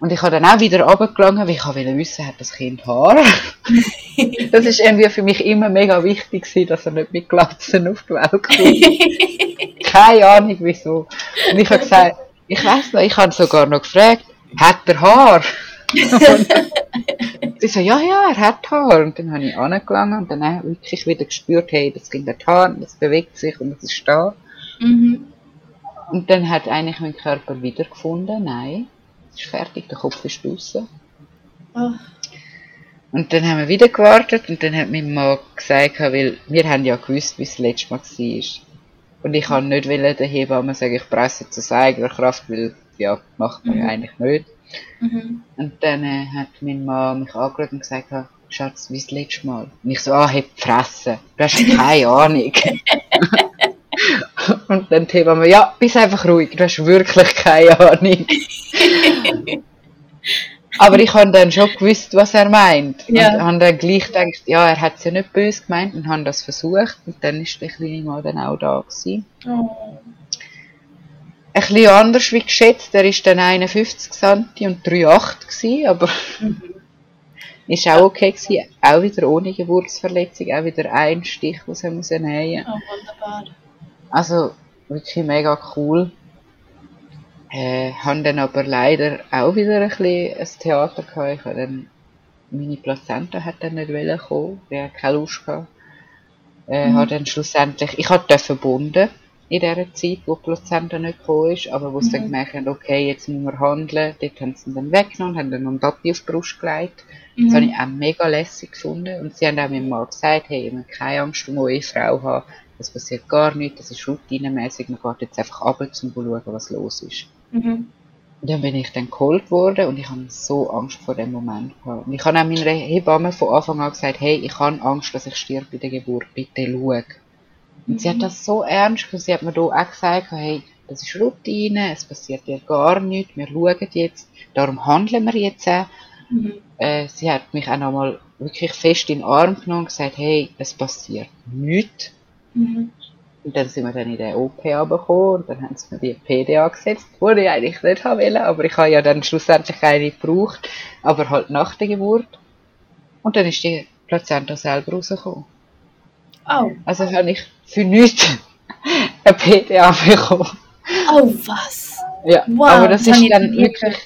Und ich habe dann auch wieder runtergelangen, weil ich wollte wissen, hat das Kind Haare? (laughs) das ist irgendwie für mich immer mega wichtig gewesen, dass er nicht mit Glatzen auf die Welt kommt. (laughs) Keine Ahnung wieso. Und ich habe gesagt, ich weiss noch, ich habe sogar noch gefragt, hat er Haar? Und sie so, ja, ja, er hat Haar. Und dann habe ich angelangt und dann auch wirklich wieder gespürt, hey, das Kind hat Haar, das bewegt sich und es ist da. Mhm. Und dann hat eigentlich mein Körper wiedergefunden, nein, es ist fertig, der Kopf ist draussen. Oh. Und dann haben wir wieder gewartet und dann hat mein Mann gesagt, weil wir haben ja gewusst, wie es das letzte Mal war. Und ich kann nicht wollen, der Hebamme sagen, ich presse zu eigener Kraft, weil, ja, macht man ja Mhm. eigentlich nicht. Mhm. Und dann äh, hat mein Mann mich angeschaut und gesagt, ah, Schatz, wie das letzte Mal? Und ich so, ah, hey, fressen. Du hast keine (laughs) Ahnung. (laughs) und dann die Hebamme, ja, bist einfach ruhig, du hast wirklich keine Ahnung. (laughs) Aber ich habe dann schon gewusst, was er meint. Ja. Und habe dann gleich gedacht, ja, er hat es ja nicht böse gemeint und habe das versucht. Und dann ist der kleine Mann dann auch da gewesen. Oh. Ein bisschen anders wie geschätzt. Er ist dann 51 cm und 3,8 gewesen, aber Mhm. ist auch okay gewesen. Auch wieder ohne Geburtsverletzung, auch wieder ein Stich, den sie müssen nähen. oh, wunderbar. Also wirklich mega cool. Äh, haben dann aber leider auch wieder ein bisschen ein Theater gehabt. Ich dann, meine Plazenta hat dann nicht wollen kommen, ich hatte keine Lust gehabt. Äh, Mhm. dann schlussendlich, ich hatte verbunden in dieser Zeit, wo die Plazenta nicht gekommen ist, aber wo sie dann Mhm. gemerkt haben, okay, jetzt müssen wir handeln, dort haben sie ihn dann weggenommen, haben dann noch einen Papi auf die Brust gelegt. Das habe Mhm. ich auch mega lässig gefunden. Und sie haben auch meinem Mann gesagt, hey, ihr müsst keine Angst um eure Frau haben. Das passiert gar nichts, das ist routinemäßig. Man geht jetzt einfach runter, um zu schauen, was los ist. Mhm. Und dann bin ich dann geholt worden und ich habe so Angst vor dem Moment gehabt. Und ich habe auch meiner Hebamme von Anfang an gesagt, hey, ich habe Angst, dass ich sterbe bei der Geburt, bitte schau. Und sie hat das so ernst genommen, sie hat mir da auch gesagt, hey, das ist Routine, es passiert dir gar nichts, wir schauen jetzt, darum handeln wir jetzt auch. Mhm. Äh, sie hat mich auch nochmal wirklich fest in den Arm genommen und gesagt, hey, es passiert nichts. Mhm. Und dann sind wir dann in den OP gekommen und dann haben sie mir die PDA gesetzt, die ich eigentlich nicht haben wollen, aber ich habe ja dann schlussendlich keine gebraucht, aber halt nach der Geburt. Und dann ist die Plazenta selber rausgekommen. Oh. Also habe ich für nichts eine PDA bekommen. oh, was? Ja, Wow, aber das das ist dann wirklich,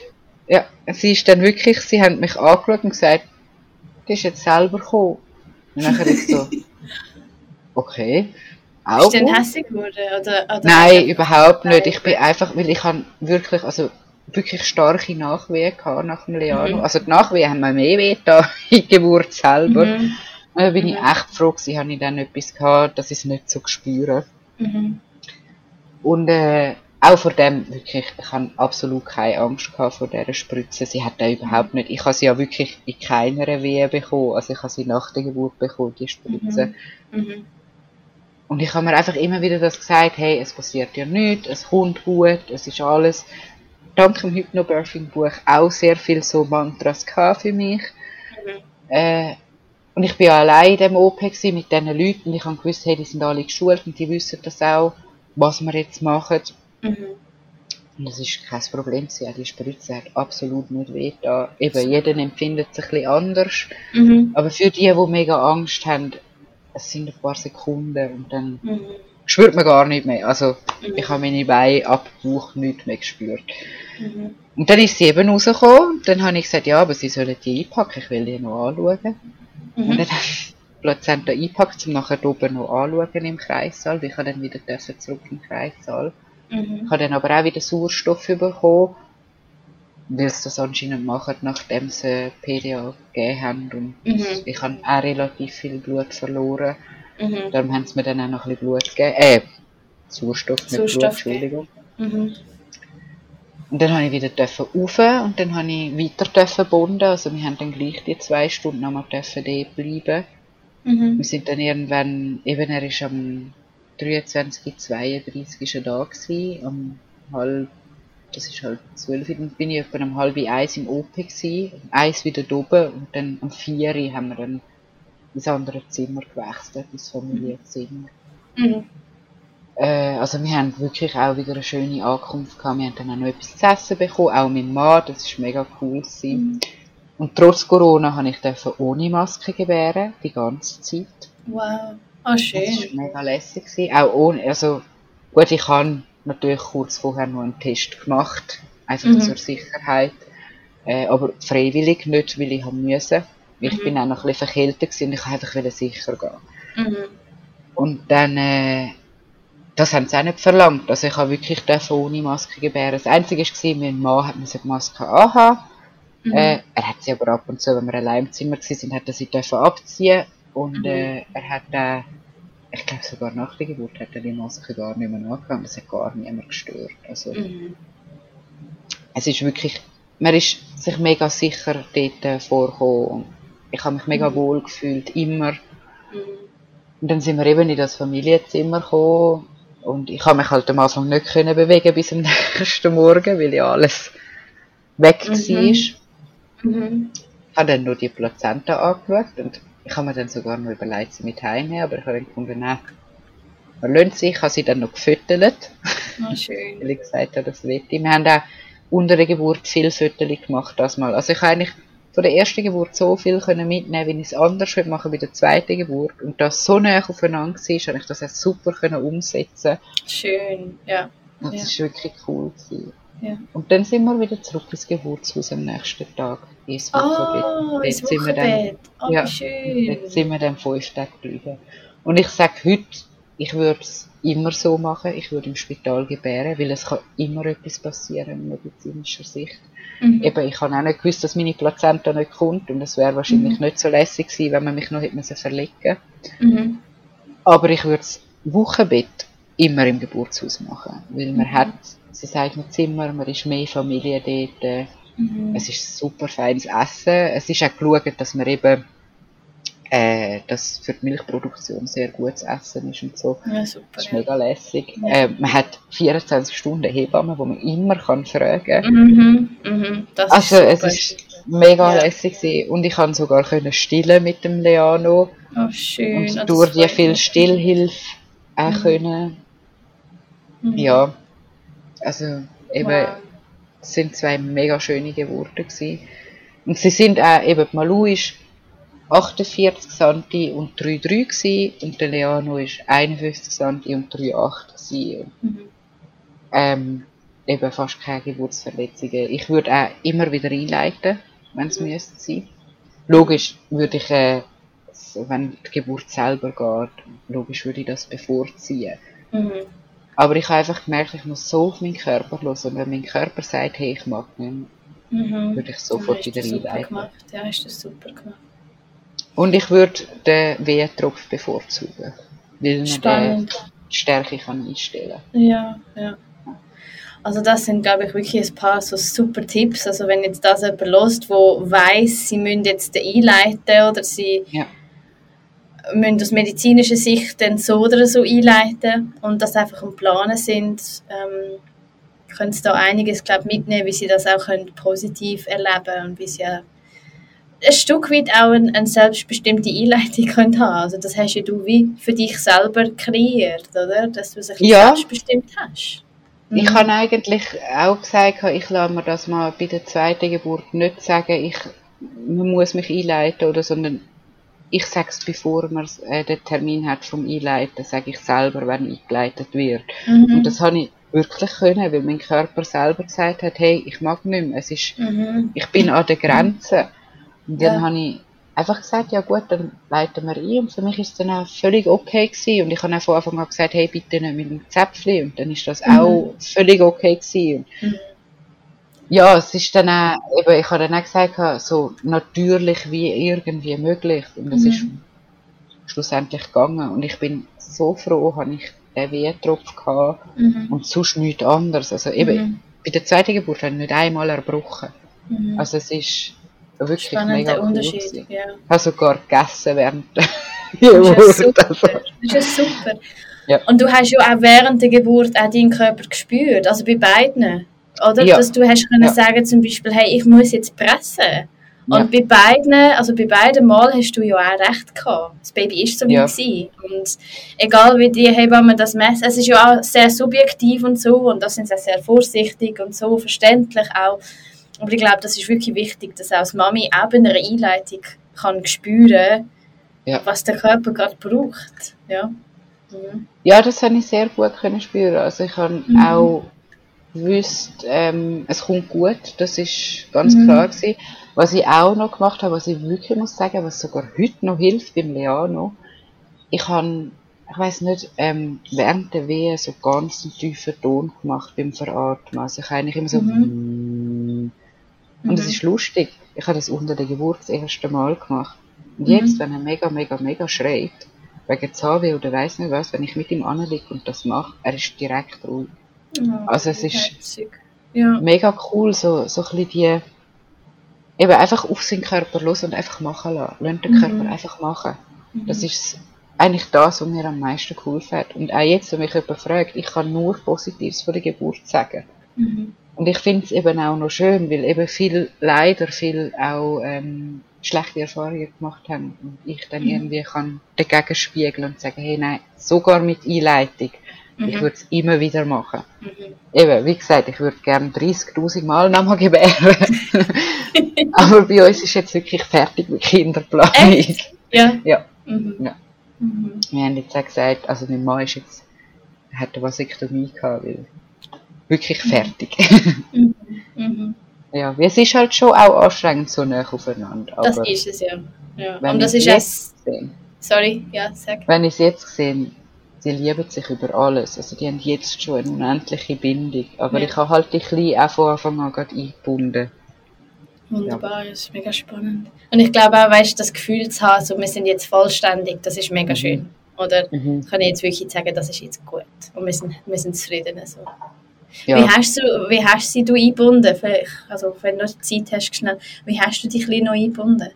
ja, sie ist dann wirklich, sie haben mich angeschaut und gesagt, die ist jetzt selber gekommen. Und dann ich so, (laughs) okay. Auch Bist du denn hässlich geworden? Oder, oder Nein, überhaupt nicht. Ich bin einfach, weil ich habe wirklich, also wirklich starke Nachwehen gehabt nach dem Leano. Mhm. Also die Nachwehen haben mir mehr weh da in (laughs) Geburt selber. Mhm. Da bin ich mhm. echt froh gewesen, habe ich dann etwas gehabt, dass ich es nicht so spüre. Mhm. Und äh, auch vor dem wirklich, ich habe absolut keine Angst gehabt vor dieser Spritze. Sie hat da überhaupt nicht, ich habe sie ja wirklich in keiner Wehe bekommen. Also ich habe sie nach der Geburt bekommen, die Spritze. Mhm. Mhm. Und ich habe mir einfach immer wieder das gesagt, hey, es passiert ja nichts, es kommt gut, es ist alles. Dank dem Hypnobirthing-Buch auch sehr viel so Mantras für mich. Mhm. Äh, und ich bin ja allein in dem OP mit diesen Leuten und ich habe gewusst, hey, die sind alle geschult und die wissen das auch, was wir jetzt machen. Mhm. Und das ist kein Problem gewesen. Die Spritze hat absolut nicht weh da. Eben, jeder empfindet es ein bisschen anders. Mhm. Aber für die, die mega Angst haben, es sind ein paar Sekunden und dann mhm. spürt man gar nicht mehr. Also, mhm. ich habe meine Beine ab Bauch nicht mehr gespürt. Mhm. Und dann ist sie eben rausgekommen und dann habe ich gesagt, ja, aber sie sollen die einpacken, ich will die noch anschauen. Mhm. Und dann (laughs) Plazenta eingepackt, um nachher oben noch anschauen im Kreissaal, weil ich dann wieder zurück im Kreissaal. Mhm. Ich habe dann aber auch wieder Sauerstoff bekommen, weil sie das anscheinend machen, nachdem sie PDA gegeben haben. Und mhm. ich habe auch relativ viel Blut verloren. Mhm. Darum haben sie mir dann auch noch ein bisschen Blut gegeben. Äh, Sauerstoff, nicht Sauerstoff Blut, Entschuldigung. Mhm. Und dann habe ich wieder dürfen rauf und dann habe ich weiter dürfen bonden. Also wir haben dann gleich die zwei Stunden nochmal dürfen bleiben. Mhm. Wir sind dann irgendwann, eben er ist am 23, 32 ist er da gewesen, um halb, das ist halt 12, dann bin ich etwa um halb eins im OP gewesen, eins wieder oben und dann um vier haben wir dann ins andere Zimmer gewechselt, ins Familienzimmer. Mhm. Äh, also wir haben wirklich auch wieder eine schöne Ankunft gehabt, wir haben dann auch noch etwas zu essen bekommen, auch mit Mann, das ist mega cool gewesen. Mhm. Und trotz Corona habe ich ohne Maske gebären, die ganze Zeit. Wow. Oh, schön. Das war mega lässig. Gewesen. Auch ohne, also, gut, ich habe natürlich kurz vorher noch einen Test gemacht, einfach mhm. zur Sicherheit. Äh, aber freiwillig nicht, weil ich haben müssen. Ich mhm. bin auch noch ein bisschen verkältet und ich wollte einfach sicher gehen. Mhm. Und dann, äh, das haben sie auch nicht verlangt. Also ich habe wirklich ohne Maske gebären. Das Einzige war, mein Mann hat die Maske anhaben. Mhm. Äh, er hat sie aber ab und zu, wenn wir allein im Zimmer waren, hat er sie abziehen und mhm. äh, er hat äh, ich glaube sogar nach der Geburt hat er die Maske gar nicht mehr angehabt. Das hat gar niemand gestört. Also, mhm. es ist wirklich, man ist sich mega sicher dort äh, vorgekommen. Ich habe mich mega mhm. wohl gefühlt, immer. Mhm. Und dann sind wir eben in das Familienzimmer gekommen. Und ich habe mich halt am Anfang nicht können bewegen bis am (laughs) nächsten Morgen, weil ja alles weg mhm. war. Mhm. Ich habe dann nur die Plazenta angeschaut und ich habe mir dann sogar noch überlegt, sie mit heimnehmen, aber ich habe dann gefunden, nein, man lohnt sich. Ich habe sie dann noch gefüttert. Oh, schön. (laughs) Weil ich gesagt habe, das ich. Wir haben auch unter der Geburt viel Fötterchen gemacht, das mal. Also ich habe eigentlich von der ersten Geburt so viel können mitnehmen, wie ich es anders würde machen bei der zweiten Geburt. Und das so nah aufeinander war, habe ich das auch super können umsetzen. Schön, ja. Das ja. ist wirklich cool gewesen. Ja. Und dann sind wir wieder zurück ins Geburtshaus am nächsten Tag. Ins Wochenbett. Oh, ins Wochenbett. Oh, ja, schön. Dort sind wir dann fünf Tage geblieben. Und ich sage heute, ich würde es immer so machen. Ich würde im Spital gebären, weil es kann immer etwas passieren in medizinischer Sicht. Mhm. Eben, ich habe auch nicht gewusst, dass meine Plazenta nicht kommt und es wäre wahrscheinlich mhm. nicht so lässig gewesen, wenn man mich noch hätte verlegen mhm. Aber ich würde das Wochenbett immer im Geburtshaus machen, weil man mhm. hat sie sagt mit Zimmer, man ist mehr Familie dort. Mhm. Es ist super feines Essen. Es ist auch geschaut, dass man eben äh, dass für die Milchproduktion sehr gutes Essen ist und so. Ja, super. Das ist mega lässig. Ja. Äh, man hat 24 Stunden Hebammen, wo man immer kann fragen kann. Mhm, mhm, also es ist mega ja. lässig gewesen. und ich kann sogar können stillen mit dem Leano. Oh, schön. Und durch die viel Stillhilfe auch mhm. können. Mhm. Ja, also eben, wow. es sind zwei mega schöne Geburten gewesen. Und sie sind auch, eben, Malu ist 48 cm und 3,3 gewesen, und der Leano ist 51 cm und 3,8 gewesen. Mhm. Ähm, eben fast keine Geburtsverletzungen. Ich würde auch immer wieder einleiten, wenn es müsste sein. Logisch würde ich, äh, wenn die Geburt selber geht, logisch würde ich das bevorziehen. Mhm. Aber ich habe einfach gemerkt, ich muss so auf meinen Körper los und wenn mein Körper sagt, hey, ich mag nicht mehr, Mhm. würde ich sofort wieder einleiten. gemacht. Ja, hast du super gemacht. Und ich würde den Wehentropf bevorzugen, weil man Spannend. die Stärke kann einstellen Ja, ja. Also das sind, glaube ich, wirklich ein paar so super Tipps. Also wenn jetzt das jemand hört, der weiss, sie müssen jetzt den einleiten oder sie Ja. müssen aus medizinischer Sicht dann so oder so einleiten und das einfach am Planen sind, ähm, können sie da einiges, glaube ich, mitnehmen, wie sie das auch können positiv erleben und wie sie ein Stück weit auch eine, eine selbstbestimmte Einleitung (laughs) können haben. Also das hast ja du wie für dich selber kreiert, oder? Dass du es ein bisschen Ja. selbstbestimmt hast. Ich Mhm. habe eigentlich auch gesagt, ich lasse mir das mal bei der zweiten Geburt nicht sagen, ich, man muss mich einleiten oder, sondern ich sage es, bevor man äh, den Termin hat vom Einleiten, sage ich selber, wenn eingeleitet wird. Mhm. Und das habe ich wirklich können, weil mein Körper selber gesagt hat, hey, ich mag nicht mehr, es ist, Mhm. ich bin an der Grenze. Und dann Ja. habe ich einfach gesagt, ja gut, dann leiten wir ein. Und für mich ist es dann auch völlig okay gewesen. Und ich habe auch von Anfang an gesagt, hey, bitte nicht mit dem Zäpfchen. Und dann ist das Mhm. auch völlig okay gewesen. Mhm. ja, es ist dann auch, eben, ich habe dann auch gesagt, so natürlich wie irgendwie möglich. Und das Mhm. ist schlussendlich gegangen. Und ich bin so froh, habe ich den Wehentropf gehabt Mhm. und sonst nichts anderes. Also eben, Mhm. bei der zweiten Geburt habe ich nicht einmal erbrochen. Mhm. Also es ist wirklich mega Spannender cool Unterschied. gewesen. Ja. Ich habe sogar gegessen während der (laughs) Das ist ja Geburt. super. Also, Das ist ja super. Ja. Und du hast ja auch während der Geburt auch deinen Körper gespürt, also bei beiden. Oder? Ja. Dass du hast können Ja. sagen zum Beispiel, hey, ich muss jetzt pressen. Ja. Und bei beiden, also bei beiden Mal hast du ja auch recht gehabt. Das Baby ist so wie Ja. gewesen. Und egal wie die Hebamme das messen, es ist ja auch sehr subjektiv und so und da sind sie sehr vorsichtig und so verständlich auch. Aber ich glaube, das ist wirklich wichtig, dass auch als Mami auch bei einer Einleitung kann spüren, Ja. was der Körper gerade braucht. Ja. Mhm. ja, das habe ich sehr gut können spüren. Also ich habe Mhm. auch gewusst, ähm, es kommt gut. Das ist ganz Mhm. klar gewesen. Was ich auch noch gemacht habe, was ich wirklich muss sagen, was sogar heute noch hilft beim Leano, ich habe, ich weiß nicht, ähm, während der Wehe so ganz einen tiefen Ton gemacht beim Veratmen. Also ich habe eigentlich immer so Mhm. Und es Mhm. ist lustig. Ich habe das unter der Geburt das erste Mal gemacht. Und Mhm. jetzt, wenn er mega, mega, mega schreit, wegen Zahnweh oder weiss nicht was, wenn ich mit ihm anliege und das mache, er ist direkt ruhig. Ja, Also es ist-. Ja. Mega cool, so, so ein bisschen die, eben einfach auf seinen Körper los und einfach machen lassen. Lass den Mhm. Körper einfach machen. Das Mhm. ist eigentlich das, was mir am meisten geholfen hat. Und auch jetzt, wenn mich jemand fragt, ich kann nur Positives von der Geburt sagen. Mhm. Und ich finde es eben auch noch schön, weil eben viel, leider viel auch ähm, schlechte Erfahrungen gemacht haben und ich dann Mhm. irgendwie kann dagegen spiegeln und sagen, hey nein, sogar mit Einleitung, ich Mhm. würde es immer wieder machen. Mhm. Eben, wie gesagt, ich würde gerne 30'000 Mal nochmal gebären. (laughs) Aber bei uns ist jetzt wirklich fertig mit Kinderplanung. Echt? Ja. Ja. Mhm. Ja. Mhm. Wir haben jetzt auch gesagt, also mein Mann ist jetzt, hat eine Vasektomie gehabt, weil wirklich fertig. (laughs) Mhm. Mhm. Ja, weil es ist halt schon auch anstrengend so nah aufeinander. Das ist es ja. ja. wenn Und das ich ist es sehe, Sorry, ja, sag. wenn ich es jetzt sehe, sie lieben sich über alles. Also die haben jetzt schon eine unendliche Bindung. Aber Ja. ich habe halt die Kleinen auch von Anfang an gerade eingebunden. Wunderbar, das ist mega spannend. Und ich glaube auch, weißt, das Gefühl zu haben, so, wir sind jetzt vollständig, das ist mega Mhm. schön. Oder Mhm. kann ich jetzt wirklich sagen, das ist jetzt gut. Und wir sind, wir sind zufrieden. So. Ja. Wie, hast du, wie hast sie du eingebunden? Vielleicht, also, wenn du Zeit hast, schnell, wie hast du dich noch eingebunden?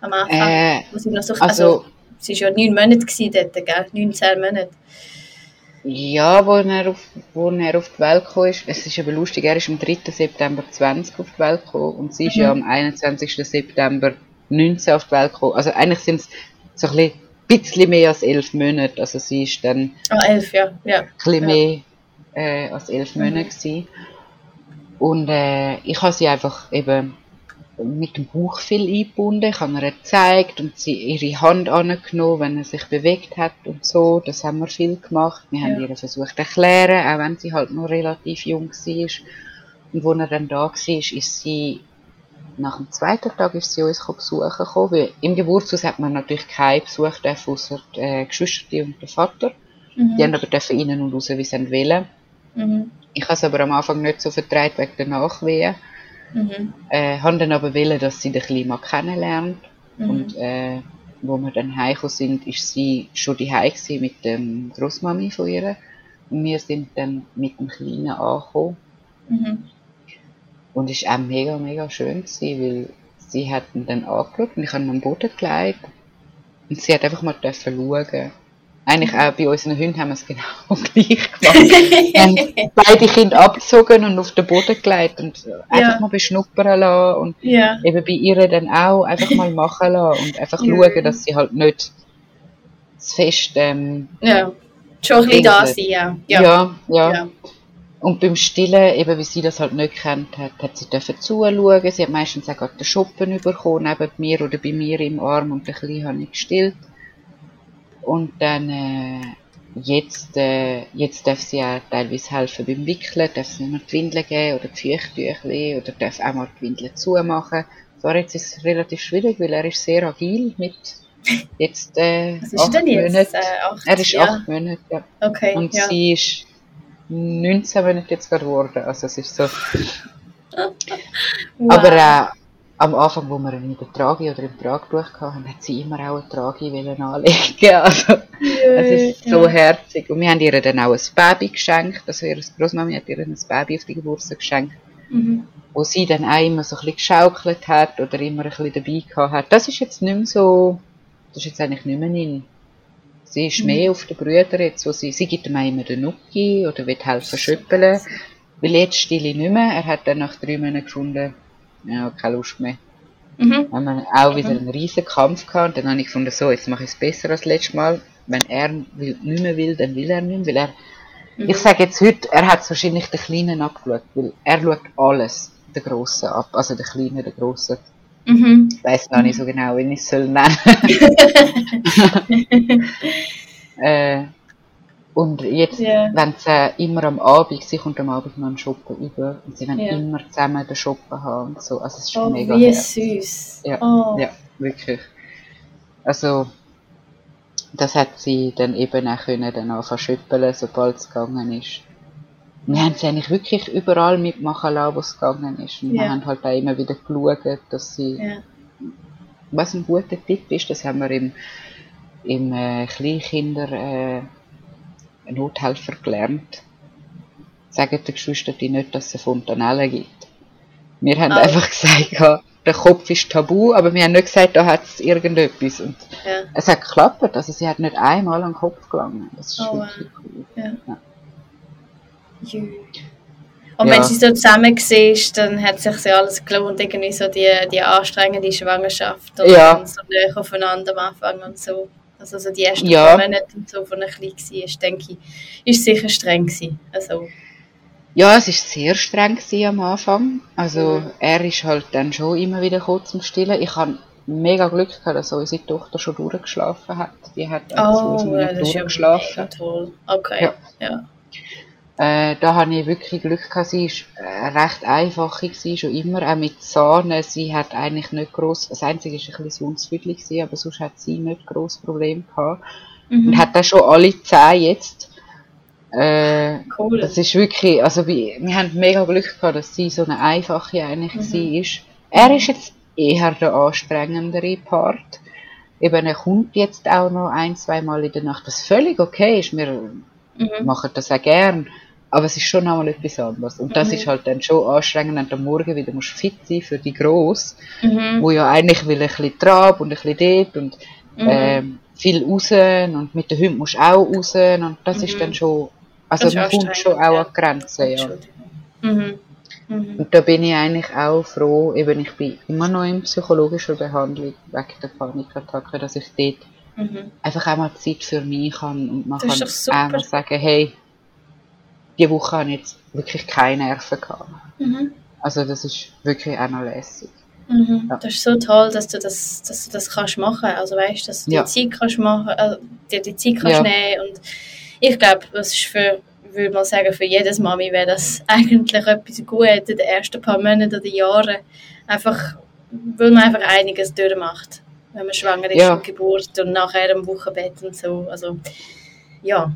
Am Anfang? Äh, noch so, also, also, es war ja neun Monate dort, gell? Neun, zehn Monate. ja, wo er, auf, wo er auf die Welt gekommen ist, es ist aber lustig, er ist am 3. September 20 auf die Welt gekommen und sie ist Mhm. ja am 21. September 19 auf die Welt gekommen. Also eigentlich sind es so ein bisschen, bisschen mehr als elf Monate. Also sie ist dann Ah, elf, ja. ja. ein bisschen Ja. mehr äh, als elf Mhm. Monate gewesen. Und äh, ich habe sie einfach eben mit dem Bauch viel eingebunden. Ich habe ihr gezeigt und sie ihre Hand angenommen, wenn er sich bewegt hat und so. Das haben wir viel gemacht. Wir Ja. haben ihr versucht zu erklären, auch wenn sie halt noch relativ jung war. Und als er dann da war, ist sie, nach dem zweiten Tag ist sie uns besuchen gekommen, weil im Geburtshaus hat man natürlich keinen Besuch dürfen, ausser die äh, Geschwister und der Vater. Mhm. Die haben aber dürfen rein und raus, wie sie wollen. Mhm. Ich habe es aber am Anfang nicht so vertreibt wegen der Nachwehen. Mhm. Äh, haben dann aber wollen, dass sie den Kleinen mal kennenlernt. Mhm. Und äh, wo wir dann heimgekommen sind, ist sie schon die gewesen mit dem Großmami von ihr. Und wir sind dann mit dem Kleinen angekommen. Mhm. Und es war auch mega, mega schön, gewesen, weil sie hat ihn dann angeschaut und ich habe ihn am Boden gelegt. Und sie hat einfach mal schauen. Eigentlich auch bei unseren Hunden haben wir es genau (laughs) gleich (laughs) gemacht. Haben beide Kinder abgezogen und auf den Boden gelegt und einfach Ja. mal beschnuppern lassen und ja. eben bei ihr dann auch einfach mal (laughs) machen lassen und einfach Ja. schauen, dass sie halt nicht zu fest, ähm, Ja. Schon ein bisschen da ja. ja, Ja. ja, Ja. Und beim Stillen, eben wie sie das halt nicht kennt hat, hat sie dürfen zuschauen. Sie hat meistens auch gerade den Schuppen bekommen, neben mir oder bei mir im Arm und ein bisschen habe ich gestillt. Und dann, äh, jetzt, äh, jetzt darf sie auch teilweise helfen beim Wickeln, darf sie mir die Windeln geben oder die Feuchttücher oder darf auch mal die Windeln zumachen. Zwar jetzt ist es relativ schwierig, weil er ist sehr agil mit jetzt, äh, Was ist denn jetzt? Äh, acht, Er ist ja. acht Monate, ja. Okay, Und ja. sie ist 19 Monate jetzt gerade geworden. Also es ist so. Wow. Aber äh, am Anfang, wo wir ihn in der Tragi oder im Tragtuch hatten, hat sie immer auch eine Tragi anlegen. (laughs) Also es ist so herzig. Und wir haben ihr dann auch ein Baby geschenkt. Also ihre Großmami hat ihr ein Baby auf die Geburtstag geschenkt. Mhm. Wo sie dann auch immer so ein bisschen geschaukelt hat oder immer ein bisschen dabei gehabt hat. Das ist jetzt nicht mehr so, das ist jetzt eigentlich nicht mehr in. Sie ist Mhm. mehr auf den Brüder jetzt, wo sie, sie gibt ihm auch immer den Nuki oder will helfen schüppeln. Weil jetzt stille ich nicht mehr. Er hat dann nach drei Monaten gefunden, ja, keine Lust mehr. Mhm. Haben wir auch wieder einen riesen Kampf gehabt. Und dann habe ich gefunden, so, jetzt mache ich es besser als letztes Mal. Wenn er will, nicht mehr will, dann will er nicht mehr. Weil er, Mhm. ich sage jetzt heute, er hat wahrscheinlich den Kleinen abgeschaut. Weil er schaut alles, den Grossen ab. Also den Kleinen, den Grossen. Mhm. Ich weiss gar nicht so genau, wie ich es soll nennen. (laughs) (laughs) äh, und jetzt, Ja. wenn sie immer am Abend, sie kommt am Abend noch einen Shoppen über und sie wollen Ja. immer zusammen den Shoppen haben und so. Also es ist Oh, mega wie herzig. süß. Ja, Oh. ja, wirklich. Also, das hat sie dann eben auch können, dann anfangen schüppeln, sobald es gegangen ist. Wir haben sie eigentlich wirklich überall mitmachen lassen, wo es gegangen ist. Und wir Ja. haben halt auch immer wieder geschaut, dass sie, Ja. was ein guter Tipp ist, das haben wir im, im äh, Kleinkinder äh, Nothelfer gelernt. Sagen die Geschwister die nicht, dass es eine Fontanelle gibt. Wir haben Oh. einfach gesagt, der Kopf ist tabu, aber wir haben nicht gesagt, da hat es irgendetwas. Und Ja. es hat geklappt, also sie hat nicht einmal an den Kopf gelangen. Das ist Oh, wirklich cool. Ja. Ja. Und wenn sie so zusammen siehst, dann hat sich ja alles gelohnt, irgendwie so die, die anstrengende Schwangerschaft und so näher aufeinander am Anfang und so. Also so die ersten Ja. paar Monate und so, von er klein war, denke ich, ist sicher streng gewesen. Also, Ja, es war sehr streng gewesen am Anfang. Also Mhm. er ist halt dann schon immer wieder kurz zum Stillen. Ich habe mega Glück gehabt, dass unsere Tochter schon durchgeschlafen hat. Die hat oh, also ja, das ist ja durchgeschlafen. mega toll. Okay, Ja. ja. Äh, da habe ich wirklich Glück gehabt. Sie war äh, recht einfach, gewesen, schon immer, auch mit Zahnen. Sie hat eigentlich nicht gross, das Einzige war ein bisschen gewesen, aber sonst hat sie nicht gross Problem gehabt. Und Mhm. hat dann schon alle Zähne jetzt. Äh, Cool. das ist wirklich, also wir, wir haben mega Glück gehabt, dass sie so eine einfache eigentlich Mhm. war. Er ist jetzt eher der anstrengendere Part. Eben, er kommt jetzt auch noch ein, zwei Mal in der Nacht, was völlig okay ist. Wir Mhm. machen das auch gern. Aber es ist schon einmal etwas anderes. Und das Mhm. ist halt dann schon anstrengend, wenn du am Morgen wieder musst fit sein für die Gross, Mhm. wo ja eigentlich will ein bisschen Trab und ein bisschen dort und Mhm. ähm, viel raus und mit den Hunden musst du auch raus und das ist Mhm. dann schon, also man kommt schon auch ja. an Grenzen, ja. Mhm. Mhm. Und da bin ich eigentlich auch froh, eben ich bin immer noch in psychologischer Behandlung wegen der Panikattacke, dass ich dort einfach auch mal Zeit für mich habe und man Das kann mal sagen, hey, die Woche habe ich jetzt wirklich keine Nerven gehabt. Mhm. Also das ist wirklich auch noch lässig. Mhm. Ja. Das ist so toll, dass du das, dass du das kannst machen. Also weißt, dass du Ja. die Zeit kannst machen, äh, dir die Zeit kannst Ja. nehmen und ich glaube, das ist für, würde mal sagen, für jedes Mami wäre das (laughs) eigentlich etwas Gutes in den ersten paar Monaten oder Jahren. Einfach, weil man einfach einiges durchmacht, wenn man schwanger ist Ja. und Geburt und nachher im Wochenbett und so. Also ja.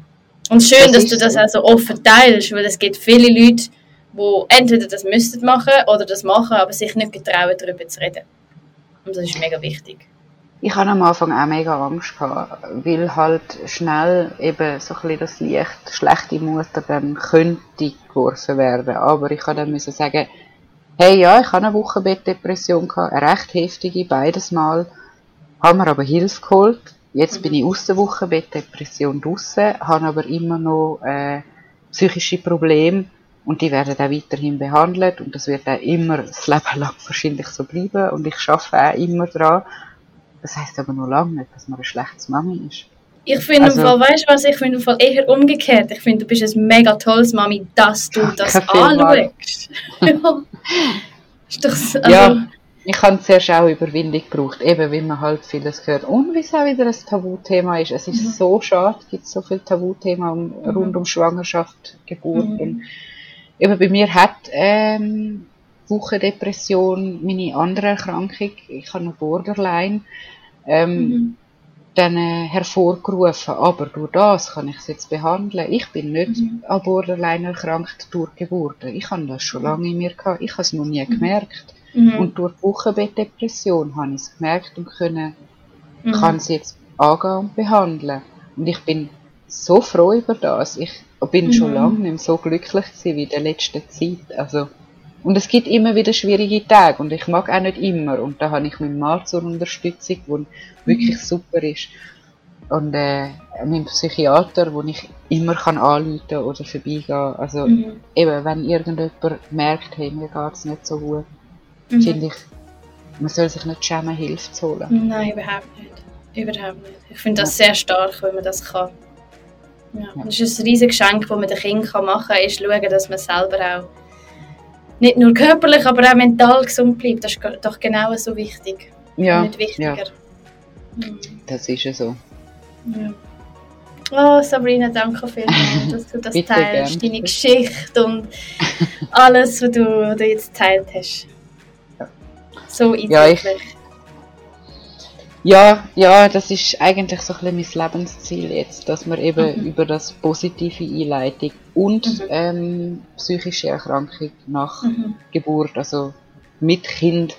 Und schön, Das dass du das so. auch so offen teilst, weil es gibt viele Leute, die entweder das müssten machen oder das machen, aber sich nicht getrauen, darüber zu reden. Und das ist mega wichtig. Ich hatte am Anfang auch mega Angst, gehabt, weil halt schnell eben so ein bisschen das Licht schlechte Mutter dann könnte geworfen werden. Aber ich musste dann müssen sagen, hey ja, ich hatte eine Wochenbettdepression, gehabt, eine recht heftige, beides Mal. Haben mir aber Hilfe geholt. Jetzt bin ich aus der Wochenbettdepression draussen, habe aber immer noch äh, psychische Probleme und die werden auch weiterhin behandelt und das wird auch immer das Leben lang wahrscheinlich so bleiben und ich arbeite auch immer dran. Das heisst aber noch lange nicht, dass man ein schlechtes Mami ist. Ich finde Also- im Fall, weißt du was, ich finde im Fall eher umgekehrt. Ich finde, du bist ein mega tolles Mami, dass du das anschaust. (laughs) ja. Ist doch so, also, Ja, ich habe zuerst auch Überwindung gebraucht, eben weil man halt vieles hört. Und wie es auch wieder ein Tabuthema ist. Es ist so schade, es gibt so viele Tabuthemen um, rund um Schwangerschaft, Geburt. Mhm. Und eben bei mir hat ähm, Wochendepression meine andere Erkrankung, ich habe eine Borderline, ähm, Mhm. dann äh, hervorgerufen. Aber durch das kann ich es jetzt behandeln. Ich bin nicht Mhm. an Borderline erkrankt durch Geburten. Ich habe das schon lange in mir gehabt. Ich habe es noch nie gemerkt. Mhm. Und durch die Wochenbettdepression habe ich es gemerkt und können, Mhm. kann es jetzt angehen und behandeln. Und ich bin so froh über das. Ich bin schon Mhm. lange nicht mehr so glücklich gewesen wie in der letzten Zeit. Also, und es gibt immer wieder schwierige Tage und ich mag auch nicht immer. Und da habe ich meinen Mann zur Unterstützung, der wirklich Mhm. super ist. Und äh, meinen Psychiater, wo ich immer kann anrufen oder vorbeigehen. Also Mhm. eben, wenn irgendjemand merkt, hey, mir geht es nicht so gut, Mhm. finde ich, man soll sich nicht schämen, Hilfe zu holen. Nein, überhaupt nicht. Überhaupt nicht. Ich finde das sehr stark, wenn man das kann. Ja. Ja. Das ist ein riesiges Geschenk, das man den Kindern machen kann, ist schauen, dass man selber auch nicht nur körperlich, aber auch mental gesund bleibt. Das ist doch genau so wichtig. Ja, nicht wichtiger. ja, Mhm. das ist ja so. Ja. Oh, Sabrina, danke vielmals, dass du das (laughs) teilst. gern. Deine Geschichte und (laughs) alles, was du, was du jetzt geteilt hast. So Ja, ich- eindrücklich. Ja, ja, das ist eigentlich so ein bisschen mein Lebensziel jetzt, dass man eben Mhm. über das positive Einleitung und Mhm. ähm, psychische Erkrankung nach Mhm. Geburt, also mit Kind,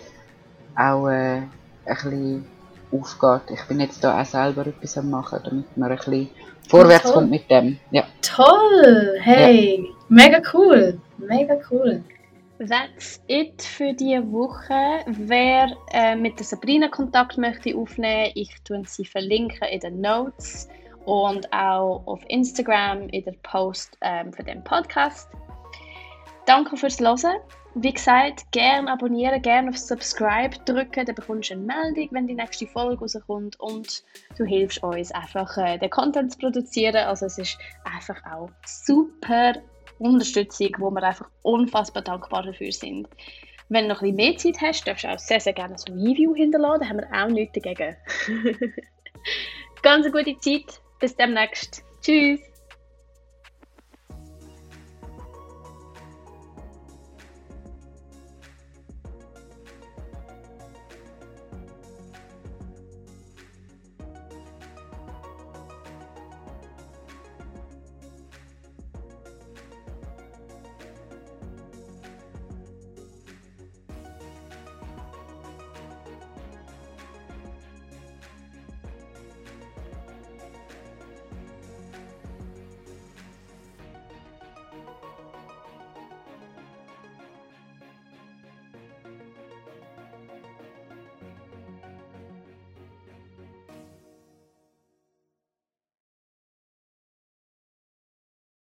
auch äh, ein bisschen aufgeht. Ich bin jetzt da auch selber etwas am machen, damit man ein bisschen vorwärts toll. kommt mit dem. Ja. Toll! Hey! Mega cool! Mega cool! That's it für diese Woche. Wer äh, mit der Sabrina Kontakt möchte aufnehmen, ich tue sie verlinken in den Notes und auch auf Instagram in der Post ähm, für den Podcast. Danke fürs Hören. Wie gesagt, gerne abonnieren, gerne auf Subscribe drücken, dann bekommst du eine Meldung, wenn die nächste Folge rauskommt und du hilfst uns einfach, äh, den Content zu produzieren. Also es ist einfach auch super Unterstützung, wo wir einfach unfassbar dankbar dafür sind. Wenn du noch ein mehr Zeit hast, darfst du auch sehr, sehr gerne ein Review hinterlassen, da haben wir auch nichts dagegen. (laughs) Ganz eine gute Zeit, bis demnächst. Tschüss!